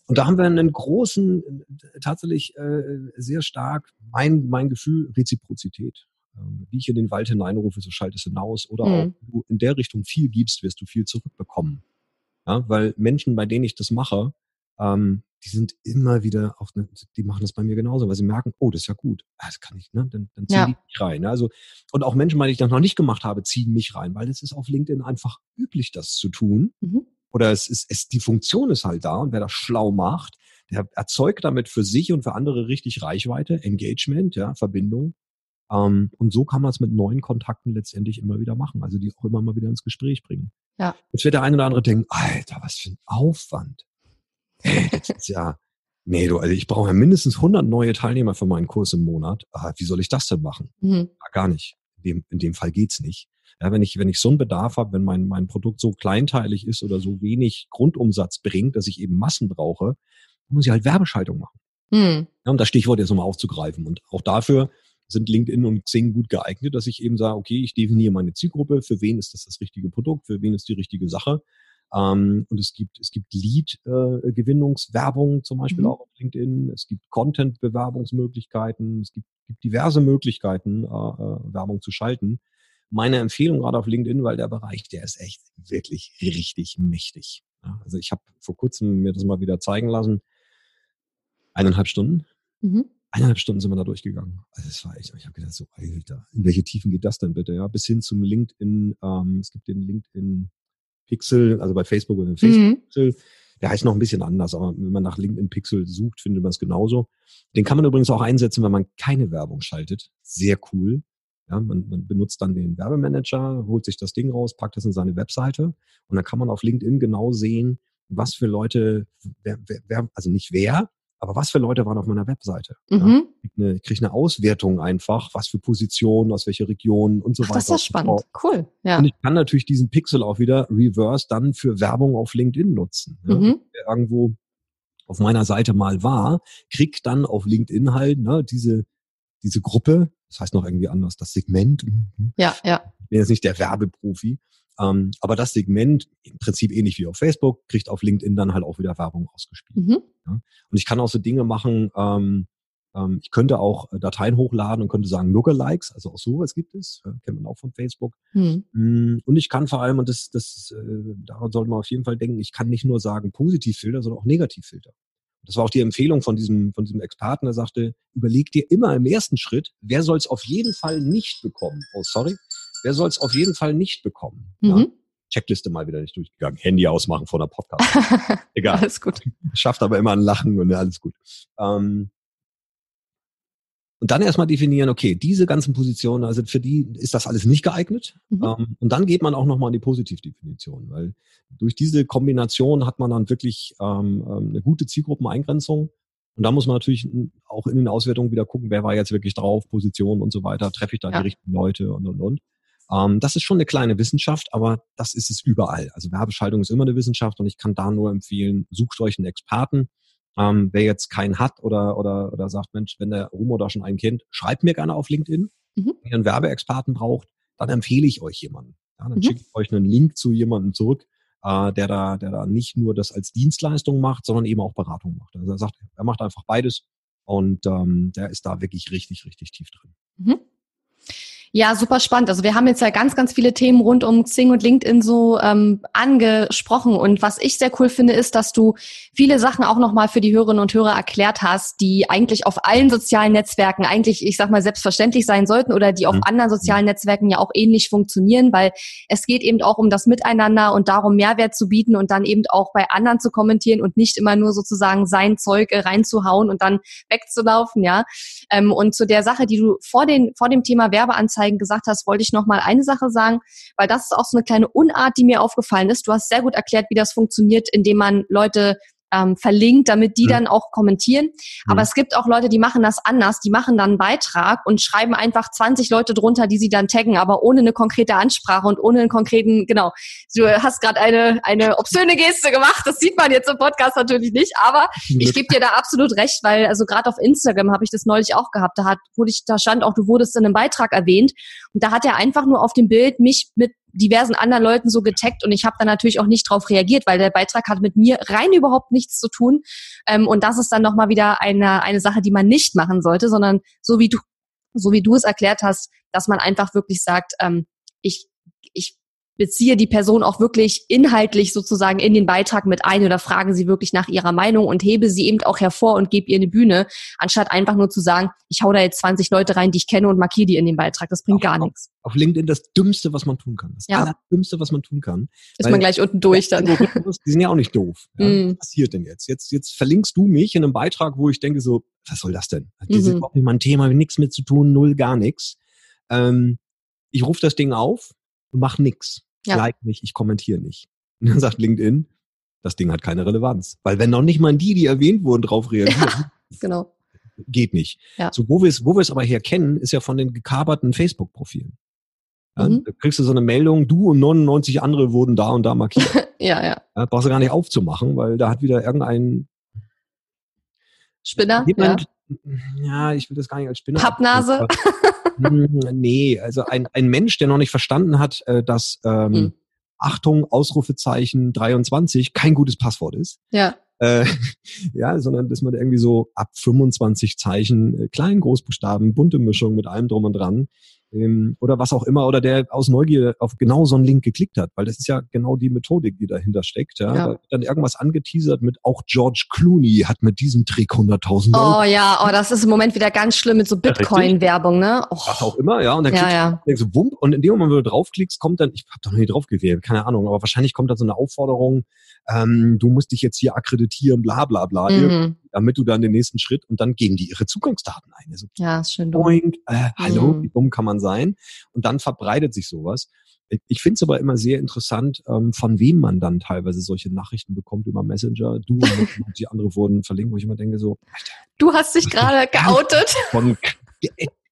Und da haben wir einen großen, tatsächlich äh, sehr stark, mein, mein Gefühl, Reziprozität. Ähm, wie ich in den Wald hineinrufe, so schaltet es hinaus. Oder mhm. auch, wenn du in der Richtung viel gibst, wirst du viel zurückbekommen. Ja, weil Menschen, bei denen ich das mache, ähm, die sind immer wieder auch, ne, die machen das bei mir genauso, weil sie merken, oh, das ist ja gut, ah, das kann ich, ne? dann, dann ziehen ja. die mich rein. Ne? Also, und auch Menschen, die ich das noch nicht gemacht habe, ziehen mich rein, weil es ist auf LinkedIn einfach üblich, das zu tun. Mhm. Oder es ist, es, die Funktion ist halt da und wer das schlau macht, der erzeugt damit für sich und für andere richtig Reichweite, Engagement, ja, Verbindung. Ähm, und so kann man es mit neuen Kontakten letztendlich immer wieder machen, also die auch immer mal wieder ins Gespräch bringen. Ja. Jetzt wird der eine oder andere denken, Alter, was für ein Aufwand. Hey, das ist ja, nee, du, also ich brauche ja mindestens 100 neue Teilnehmer für meinen Kurs im Monat. Ah, wie soll ich das denn machen? Mhm. Ja, gar nicht. In dem, in dem Fall geht's nicht. Ja, wenn ich, wenn ich so einen Bedarf habe, wenn mein, mein Produkt so kleinteilig ist oder so wenig Grundumsatz bringt, dass ich eben Massen brauche, muss ich halt Werbeschaltung machen. Mhm. Ja, um das Stichwort jetzt nochmal aufzugreifen. Und auch dafür sind LinkedIn und Xing gut geeignet, dass ich eben sage, okay, ich definiere meine Zielgruppe, für wen ist das das richtige Produkt, für wen ist die richtige Sache. Ähm, und es gibt, es gibt Lead-Gewinnungswerbung äh, zum Beispiel mhm. auch auf LinkedIn. Es gibt Content-Bewerbungsmöglichkeiten. Es gibt, gibt diverse Möglichkeiten, äh, äh, Werbung zu schalten. Meine Empfehlung gerade auf LinkedIn, weil der Bereich, der ist echt wirklich richtig mächtig. Ja, also ich habe vor kurzem mir das mal wieder zeigen lassen. Eineinhalb Stunden. Mhm eineinhalb Stunden sind wir da durchgegangen. Also es war echt, ich habe gedacht, so, Alter, in welche Tiefen geht das denn bitte? Ja, bis hin zum LinkedIn, ähm, es gibt den LinkedIn Pixel, also bei Facebook und Facebook mhm. Pixel. Der heißt noch ein bisschen anders, aber wenn man nach LinkedIn Pixel sucht, findet man es genauso. Den kann man übrigens auch einsetzen, wenn man keine Werbung schaltet. Sehr cool. Ja, man, man benutzt dann den Werbemanager, holt sich das Ding raus, packt das in seine Webseite und dann kann man auf LinkedIn genau sehen, was für Leute, wer, wer, also nicht wer, aber was für Leute waren auf meiner Webseite? Mhm. Ja, ich kriege eine Auswertung einfach, was für Positionen, aus welcher Region und so Ach, weiter. Das ist spannend, cool. Ja. Und ich kann natürlich diesen Pixel auch wieder reverse dann für Werbung auf LinkedIn nutzen. Ja? Mhm. Wer irgendwo auf meiner Seite mal war, kriegt dann auf LinkedIn halt ne, diese, diese Gruppe, das heißt noch irgendwie anders, das Segment. Mhm. Ja, ja. Ich bin jetzt nicht der Werbeprofi, ähm, aber das Segment, im Prinzip ähnlich wie auf Facebook, kriegt auf LinkedIn dann halt auch wieder Werbung ausgespielt. Mhm. Ja? Und ich kann auch so Dinge machen, ähm, ähm, ich könnte auch äh, Dateien hochladen und könnte sagen Lookalikes, also auch sowas gibt es, ja, kennt man auch von Facebook. Mhm. Und ich kann vor allem, und das, das äh, daran sollte man auf jeden Fall denken, ich kann nicht nur sagen Positivfilter, sondern auch Negativfilter. Das war auch die Empfehlung von diesem, von diesem Experten, der sagte, überleg dir immer im ersten Schritt, wer soll es auf jeden Fall nicht bekommen. Oh, sorry wer soll es auf jeden Fall nicht bekommen? Mhm. Ja? Checkliste mal wieder nicht durchgegangen. Handy ausmachen vor der Podcast. Egal. alles gut. Schafft aber immer ein Lachen und alles gut. Ähm, und dann erstmal definieren, okay, diese ganzen Positionen, also für die ist das alles nicht geeignet. Mhm. Ähm, und dann geht man auch nochmal in die Positivdefinition, weil durch diese Kombination hat man dann wirklich ähm, ähm, eine gute Zielgruppeneingrenzung. Und da muss man natürlich auch in den Auswertungen wieder gucken, wer war jetzt wirklich drauf, Position und so weiter, treffe ich da ja. die richtigen Leute und und und. Ähm, das ist schon eine kleine Wissenschaft, aber das ist es überall. Also Werbeschaltung ist immer eine Wissenschaft und ich kann da nur empfehlen, sucht euch einen Experten. Ähm, wer jetzt keinen hat oder, oder, oder sagt, Mensch, wenn der Rumo da schon einen kennt, schreibt mir gerne auf LinkedIn. Mhm. Wenn ihr einen Werbeexperten braucht, dann empfehle ich euch jemanden. Ja, dann mhm. schicke ich euch einen Link zu jemandem zurück, äh, der da, der da nicht nur das als Dienstleistung macht, sondern eben auch Beratung macht. Also er sagt, er macht einfach beides und ähm, der ist da wirklich richtig, richtig tief drin. Mhm. Ja, super spannend. Also wir haben jetzt ja ganz, ganz viele Themen rund um Xing und LinkedIn so ähm, angesprochen. Und was ich sehr cool finde, ist, dass du viele Sachen auch nochmal für die Hörerinnen und Hörer erklärt hast, die eigentlich auf allen sozialen Netzwerken eigentlich, ich sag mal, selbstverständlich sein sollten oder die auf mhm. anderen sozialen Netzwerken ja auch ähnlich funktionieren, weil es geht eben auch um das Miteinander und darum, Mehrwert zu bieten und dann eben auch bei anderen zu kommentieren und nicht immer nur sozusagen sein Zeug reinzuhauen und dann wegzulaufen, ja. Ähm, und zu der Sache, die du vor, den, vor dem Thema Werbeanzeigen Anzeigen gesagt hast, wollte ich noch mal eine Sache sagen, weil das ist auch so eine kleine Unart, die mir aufgefallen ist. Du hast sehr gut erklärt, wie das funktioniert, indem man Leute ähm, verlinkt, damit die mhm. dann auch kommentieren. Aber mhm. es gibt auch Leute, die machen das anders. Die machen dann einen Beitrag und schreiben einfach 20 Leute drunter, die sie dann taggen, aber ohne eine konkrete Ansprache und ohne einen konkreten, genau. Du hast gerade eine, eine obszöne Geste gemacht. Das sieht man jetzt im Podcast natürlich nicht, aber ich gebe dir da absolut recht, weil also gerade auf Instagram habe ich das neulich auch gehabt. Da hat, wurde ich, da stand auch, du wurdest in einem Beitrag erwähnt und da hat er einfach nur auf dem Bild mich mit diversen anderen Leuten so getaggt und ich habe da natürlich auch nicht drauf reagiert, weil der Beitrag hat mit mir rein überhaupt nichts zu tun. Ähm, und das ist dann nochmal wieder eine, eine Sache, die man nicht machen sollte, sondern so wie du, so wie du es erklärt hast, dass man einfach wirklich sagt, ähm, ich, ich beziehe die Person auch wirklich inhaltlich sozusagen in den Beitrag mit ein oder frage sie wirklich nach ihrer Meinung und hebe sie eben auch hervor und gebe ihr eine Bühne, anstatt einfach nur zu sagen, ich hau da jetzt 20 Leute rein, die ich kenne und markiere die in den Beitrag. Das bringt auf, gar nichts. Auf LinkedIn das Dümmste, was man tun kann. Das ja. Dümmste, was man tun kann. Ist man gleich unten durch dann. Die sind ja auch nicht doof. Ja? Mm. Was passiert denn jetzt? Jetzt, jetzt verlinkst du mich in einem Beitrag, wo ich denke so, was soll das denn? Das ist mhm. überhaupt nicht mein Thema, nichts mit zu tun, null, gar nichts. Ähm, ich rufe das Ding auf und mach nix ja. like nicht, ich kommentiere nicht. Und dann sagt LinkedIn, das Ding hat keine Relevanz. Weil wenn noch nicht mal die, die erwähnt wurden, drauf reagieren, ja, genau. geht nicht. Ja. So, wo wir es wo wir es aber her kennen, ist ja von den gekaperten Facebook-Profilen. Ja, mhm. Da kriegst du so eine Meldung, du und 99 andere wurden da und da markiert. ja, ja, ja. Brauchst du gar nicht aufzumachen, weil da hat wieder irgendein Spinner. Jemand, ja. ja, ich will das gar nicht als Spinner. Pappnase. Hm, nee, also ein, ein Mensch, der noch nicht verstanden hat, äh, dass ähm, hm. Achtung, Ausrufezeichen 23 kein gutes Passwort ist. Ja. Äh, ja, sondern dass man irgendwie so ab 25 Zeichen, äh, kleinen Großbuchstaben, bunte Mischung mit allem drum und dran, ähm, oder was auch immer, oder der aus Neugier auf genau so einen Link geklickt hat, weil das ist ja genau die Methodik, die dahinter steckt. Ja? ja. Da dann irgendwas angeteasert mit auch George Clooney hat mit diesem Trick 100.000 Euro. Oh ja, oh, das ist im Moment wieder ganz schlimm mit so Bitcoin-Werbung, ne? Oh. Was auch immer, ja. Und dann ja, ja. Du, so, wump, und in dem Moment, wo du draufklickst, kommt dann, ich habe doch noch nie draufgewählt, keine Ahnung, aber wahrscheinlich kommt dann so eine Aufforderung, ähm, du musst dich jetzt hier akkreditieren, bla bla bla, mhm. damit du dann den nächsten Schritt und dann geben die ihre Zugangsdaten ein. Also, ja, ist schön dumm. äh, hallo, mhm. wie dumm kann man sein? Und dann verbreitet sich sowas. Ich finde es aber immer sehr interessant, ähm, von wem man dann teilweise solche Nachrichten bekommt über Messenger. Du und die andere wurden verlinkt, wo ich immer denke so, du hast dich gerade geoutet. Von,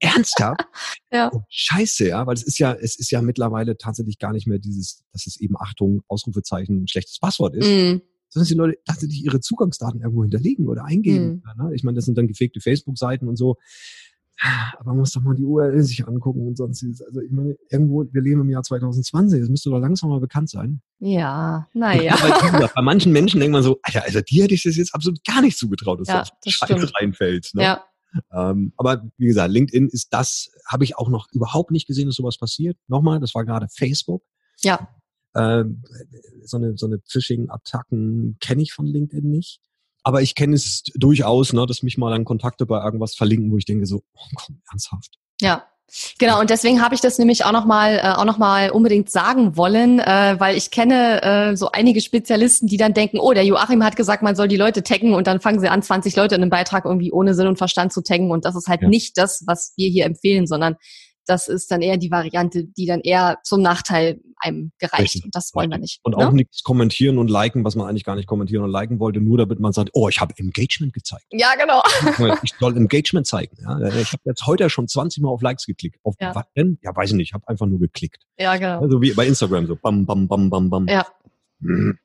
ernsthaft? ja. Oh, scheiße, ja, weil es ist ja, es ist ja mittlerweile tatsächlich gar nicht mehr dieses, dass es eben Achtung, Ausrufezeichen, schlechtes Passwort ist. Mm. Sondern die Leute tatsächlich ihre Zugangsdaten irgendwo hinterlegen oder eingeben. Mm. Ne? Ich meine, das sind dann gefegte Facebook-Seiten und so. Aber man muss doch mal die URL sich angucken und sonstiges. Also ich meine, irgendwo, wir leben im Jahr 2020, das müsste doch langsam mal bekannt sein. Ja, naja. Bei manchen Menschen denkt man so, Alter, also dir hätte ich das jetzt absolut gar nicht zugetraut, dass ja, das Scheiße reinfällt. Ne? Ja. Ähm, aber wie gesagt, LinkedIn ist das, habe ich auch noch überhaupt nicht gesehen, dass sowas passiert. Nochmal, das war gerade Facebook. Ja. Ähm, so eine, so eine Phishing-Attacken kenne ich von LinkedIn nicht. Aber ich kenne es durchaus, ne, dass mich mal an Kontakte bei irgendwas verlinken, wo ich denke so, oh, komm, ernsthaft. Ja, Genau, und deswegen habe ich das nämlich auch nochmal äh, auch noch mal unbedingt sagen wollen, äh, weil ich kenne äh, so einige Spezialisten, die dann denken, oh, der Joachim hat gesagt, man soll die Leute taggen und dann fangen sie an, 20 Leute in einem Beitrag irgendwie ohne Sinn und Verstand zu taggen und das ist halt ja. nicht das, was wir hier empfehlen, sondern das ist dann eher die Variante, die dann eher zum Nachteil einem gereicht. Richtig. Und das wollen wir nicht. Und ne? auch nichts kommentieren und liken, was man eigentlich gar nicht kommentieren und liken wollte, nur damit man sagt, oh, ich habe Engagement gezeigt. Ja, genau. Ich soll Engagement zeigen. Ja, ich habe jetzt heute schon 20 Mal auf Likes geklickt. Auf ja. was denn? Ja, weiß ich nicht. Ich habe einfach nur geklickt. Ja, genau. Also wie bei Instagram so bam, bam, bam, bam, bam. Ja. Mhm.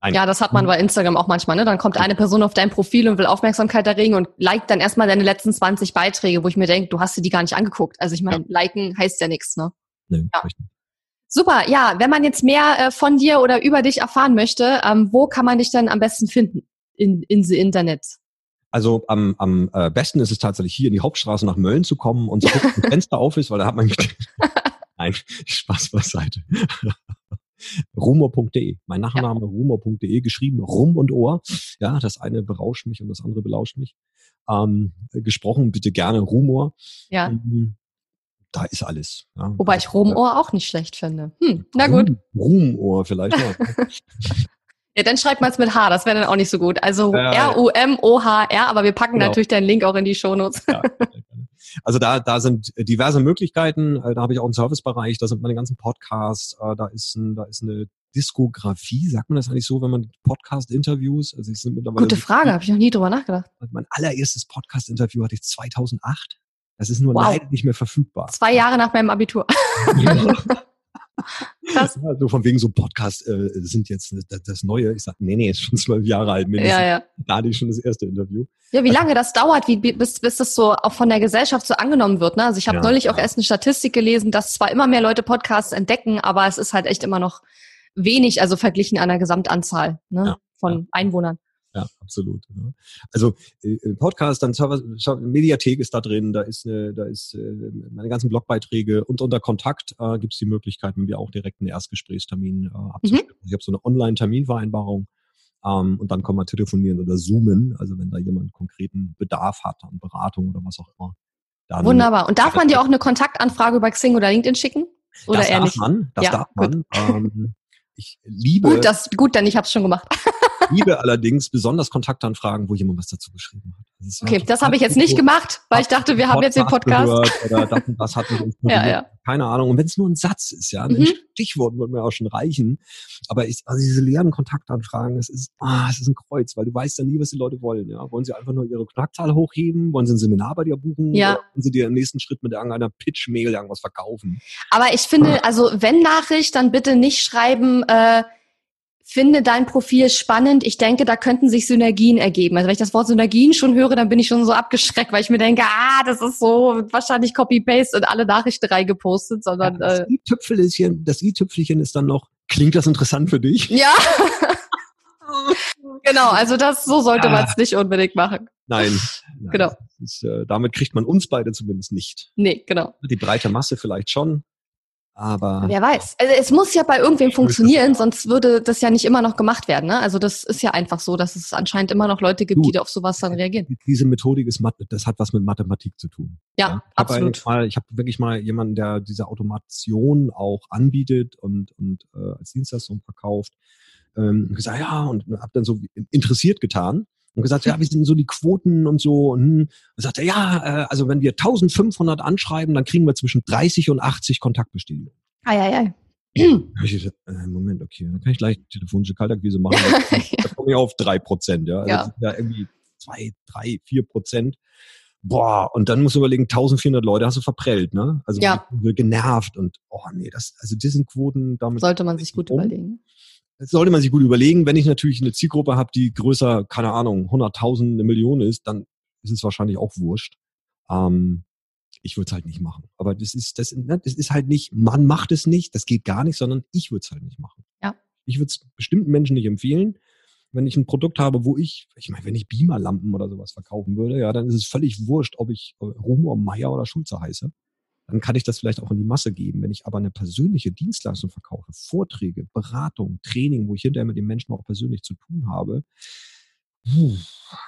Ein ja, das hat man bei Instagram auch manchmal. Ne? Dann kommt eine Person auf dein Profil und will Aufmerksamkeit erregen und liked dann erstmal deine letzten 20 Beiträge, wo ich mir denke, du hast dir die gar nicht angeguckt. Also ich meine, ja. liken heißt ja nichts. Ne? Nee, ja. Super, ja, wenn man jetzt mehr äh, von dir oder über dich erfahren möchte, ähm, wo kann man dich dann am besten finden in, in the Internet? Also am, am äh, besten ist es tatsächlich hier in die Hauptstraße nach Mölln zu kommen und so gucken, Fenster auf ist, weil da hat man Nein, Spaß beiseite rumor.de. Mein Nachname ja. rumor.de, geschrieben Rum und Ohr. Ja, das eine berauscht mich und das andere belauscht mich. Ähm, gesprochen bitte gerne Rumor. Ja. Ähm, da ist alles. Ja. Wobei ich Rumohr auch nicht schlecht finde. Hm, na gut. Rumohr vielleicht. ja, dann schreibt man es mit H, das wäre dann auch nicht so gut. Also äh, R-U-M-O-H-R, aber wir packen genau. natürlich deinen Link auch in die Shownotes. Ja, also da, da sind diverse Möglichkeiten. Äh, da habe ich auch einen Servicebereich, da sind meine ganzen Podcasts, äh, da ist, ein, da ist eine Diskografie, sagt man das eigentlich so, wenn man Podcast-Interviews, also ich sind mittlerweile. Gute Frage, habe ich noch nie drüber nachgedacht. Mein allererstes Podcast-Interview hatte ich 2008. Das ist nur wow. leider nicht mehr verfügbar. Zwei Jahre nach meinem Abitur. Ja. Krass. Ja, so von wegen so Podcast äh, sind jetzt das, das Neue. Ich sage, nee, nee, ist schon zwölf Jahre alt mindestens. Ja, ja. Da hatte ich schon das erste Interview. Ja, wie lange das dauert, wie, bis, bis das so auch von der Gesellschaft so angenommen wird. Ne? Also ich habe ja, neulich auch erst eine Statistik gelesen, dass zwar immer mehr Leute Podcasts entdecken, aber es ist halt echt immer noch wenig, also verglichen an der Gesamtanzahl ne? Von Einwohnern. Ja, absolut. Ja. Also äh, Podcast, dann Server, Mediathek ist da drin, da ist eine, da ist äh, meine ganzen Blogbeiträge und unter Kontakt äh, gibt es die Möglichkeit, wenn wir auch direkt einen Erstgesprächstermin äh, abzustimmen. Mhm. Ich habe so eine Online-Terminvereinbarung ähm, und dann kann man telefonieren oder zoomen, also wenn da jemand konkreten Bedarf hat an Beratung oder was auch immer. Wunderbar. Und darf man dir auch eine Kontaktanfrage über Xing oder LinkedIn schicken? Oder das eher darf nicht? man, das ja, darf man. Ähm, ich liebe. Gut, das, gut, denn ich habe es schon gemacht. liebe allerdings besonders Kontaktanfragen, wo jemand was dazu geschrieben hat. Das okay, das habe ich jetzt nicht gemacht, weil ich dachte, wir haben jetzt den Podcast. Oder das und das hat mich ja, ja. Keine Ahnung. Und wenn es nur ein Satz ist, ja, ein mhm. Stichwort würde mir auch schon reichen. Aber ich, also diese leeren Kontaktanfragen, es ist, ah, es ist ein Kreuz, weil du weißt ja nie, was die Leute wollen. Ja, wollen sie einfach nur ihre Kontaktzahl hochheben? Wollen sie ein Seminar bei dir buchen? Ja. Oder wollen sie dir im nächsten Schritt mit irgendeiner Pitch-Mail irgendwas verkaufen? Aber ich finde, also wenn Nachricht, dann bitte nicht schreiben. Äh, finde dein Profil spannend. Ich denke, da könnten sich Synergien ergeben. Also wenn ich das Wort Synergien schon höre, dann bin ich schon so abgeschreckt, weil ich mir denke, ah, das ist so wahrscheinlich Copy-Paste und alle Nachrichten reingepostet, sondern. Ja, das äh, i-Tüpfelchen, das i-Tüpfelchen ist dann noch, klingt das interessant für dich? Ja. genau, also das, so sollte ah. man es nicht unbedingt machen. Nein. nein genau. Ist, äh, damit kriegt man uns beide zumindest nicht. Nee, genau. Die breite Masse vielleicht schon. Aber wer weiß. Also es muss ja bei irgendwem funktionieren, sonst würde das ja nicht immer noch gemacht werden. Ne? Also das ist ja einfach so, dass es anscheinend immer noch Leute gibt, du, die auf sowas dann reagieren. Diese Methodik ist, das hat was mit Mathematik zu tun. Ja, ja. Ich absolut. Mal, ich habe wirklich mal jemanden, der diese Automation auch anbietet und, und äh, als Dienstleistung verkauft, ähm, gesagt, ja, und habe dann so interessiert getan und gesagt, ja, wie sind so die Quoten und so. Und, hm. und sagte, ja, äh, also wenn wir 1500 anschreiben, dann kriegen wir zwischen 30 und 80 Kontaktbestätigungen. Ei, ei, ei. Ich gesagt, äh, Moment, okay, dann kann ich gleich telefonische Kaltakquise machen. Da komme ich auf drei Prozent, ja. Also ja. ja irgendwie zwei, drei, vier Prozent. Boah, und dann musst du überlegen, 1400 Leute hast du verprellt, ne? Also ja. genervt und oh nee, das, also diesen Quoten damit. Sollte man sich gut um. überlegen. Das sollte man sich gut überlegen. Wenn ich natürlich eine Zielgruppe habe, die größer, keine Ahnung, 100.000, eine Million ist, dann ist es wahrscheinlich auch wurscht. Ähm, ich würde es halt nicht machen. Aber das ist, das, ne, das ist halt nicht, man macht es nicht, das geht gar nicht, sondern ich würde es halt nicht machen. Ja. Ich würde es bestimmten Menschen nicht empfehlen. Wenn ich ein Produkt habe, wo ich, ich meine, wenn ich Beamerlampen oder sowas verkaufen würde, ja, dann ist es völlig wurscht, ob ich Rumor, Meier oder Schulze heiße dann kann ich das vielleicht auch in die Masse geben. Wenn ich aber eine persönliche Dienstleistung verkaufe, Vorträge, Beratung, Training, wo ich hinterher mit den Menschen auch persönlich zu tun habe,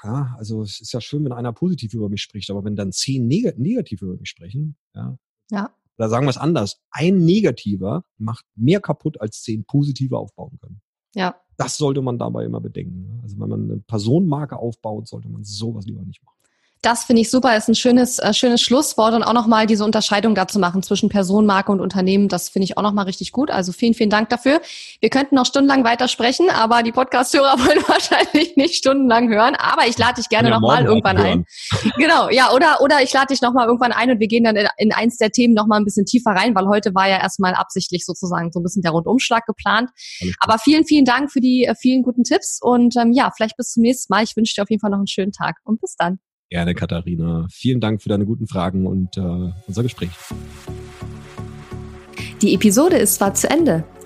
ja, also es ist ja schön, wenn einer positiv über mich spricht, aber wenn dann zehn neg negativ über mich sprechen, ja, ja. oder sagen wir es anders, ein negativer macht mehr kaputt, als zehn positive aufbauen können. Ja. Das sollte man dabei immer bedenken. Ne? Also wenn man eine Personenmarke aufbaut, sollte man sowas lieber nicht machen. Das finde ich super, ist ein schönes, äh, schönes Schlusswort und auch nochmal diese Unterscheidung dazu machen zwischen Personenmarke und Unternehmen. Das finde ich auch nochmal richtig gut. Also vielen, vielen Dank dafür. Wir könnten noch stundenlang weitersprechen, aber die Podcast-Hörer wollen wahrscheinlich nicht stundenlang hören. Aber ich lade dich gerne ja, nochmal irgendwann ein. Genau, ja, oder, oder ich lade dich nochmal irgendwann ein und wir gehen dann in, in eins der Themen nochmal ein bisschen tiefer rein, weil heute war ja erstmal absichtlich sozusagen so ein bisschen der Rundumschlag geplant. Aber vielen, vielen Dank für die äh, vielen guten Tipps und ähm, ja, vielleicht bis zum nächsten Mal. Ich wünsche dir auf jeden Fall noch einen schönen Tag und bis dann. Gerne, Katharina. Vielen Dank für deine guten Fragen und äh, unser Gespräch. Die Episode ist zwar zu Ende,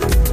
Thank you.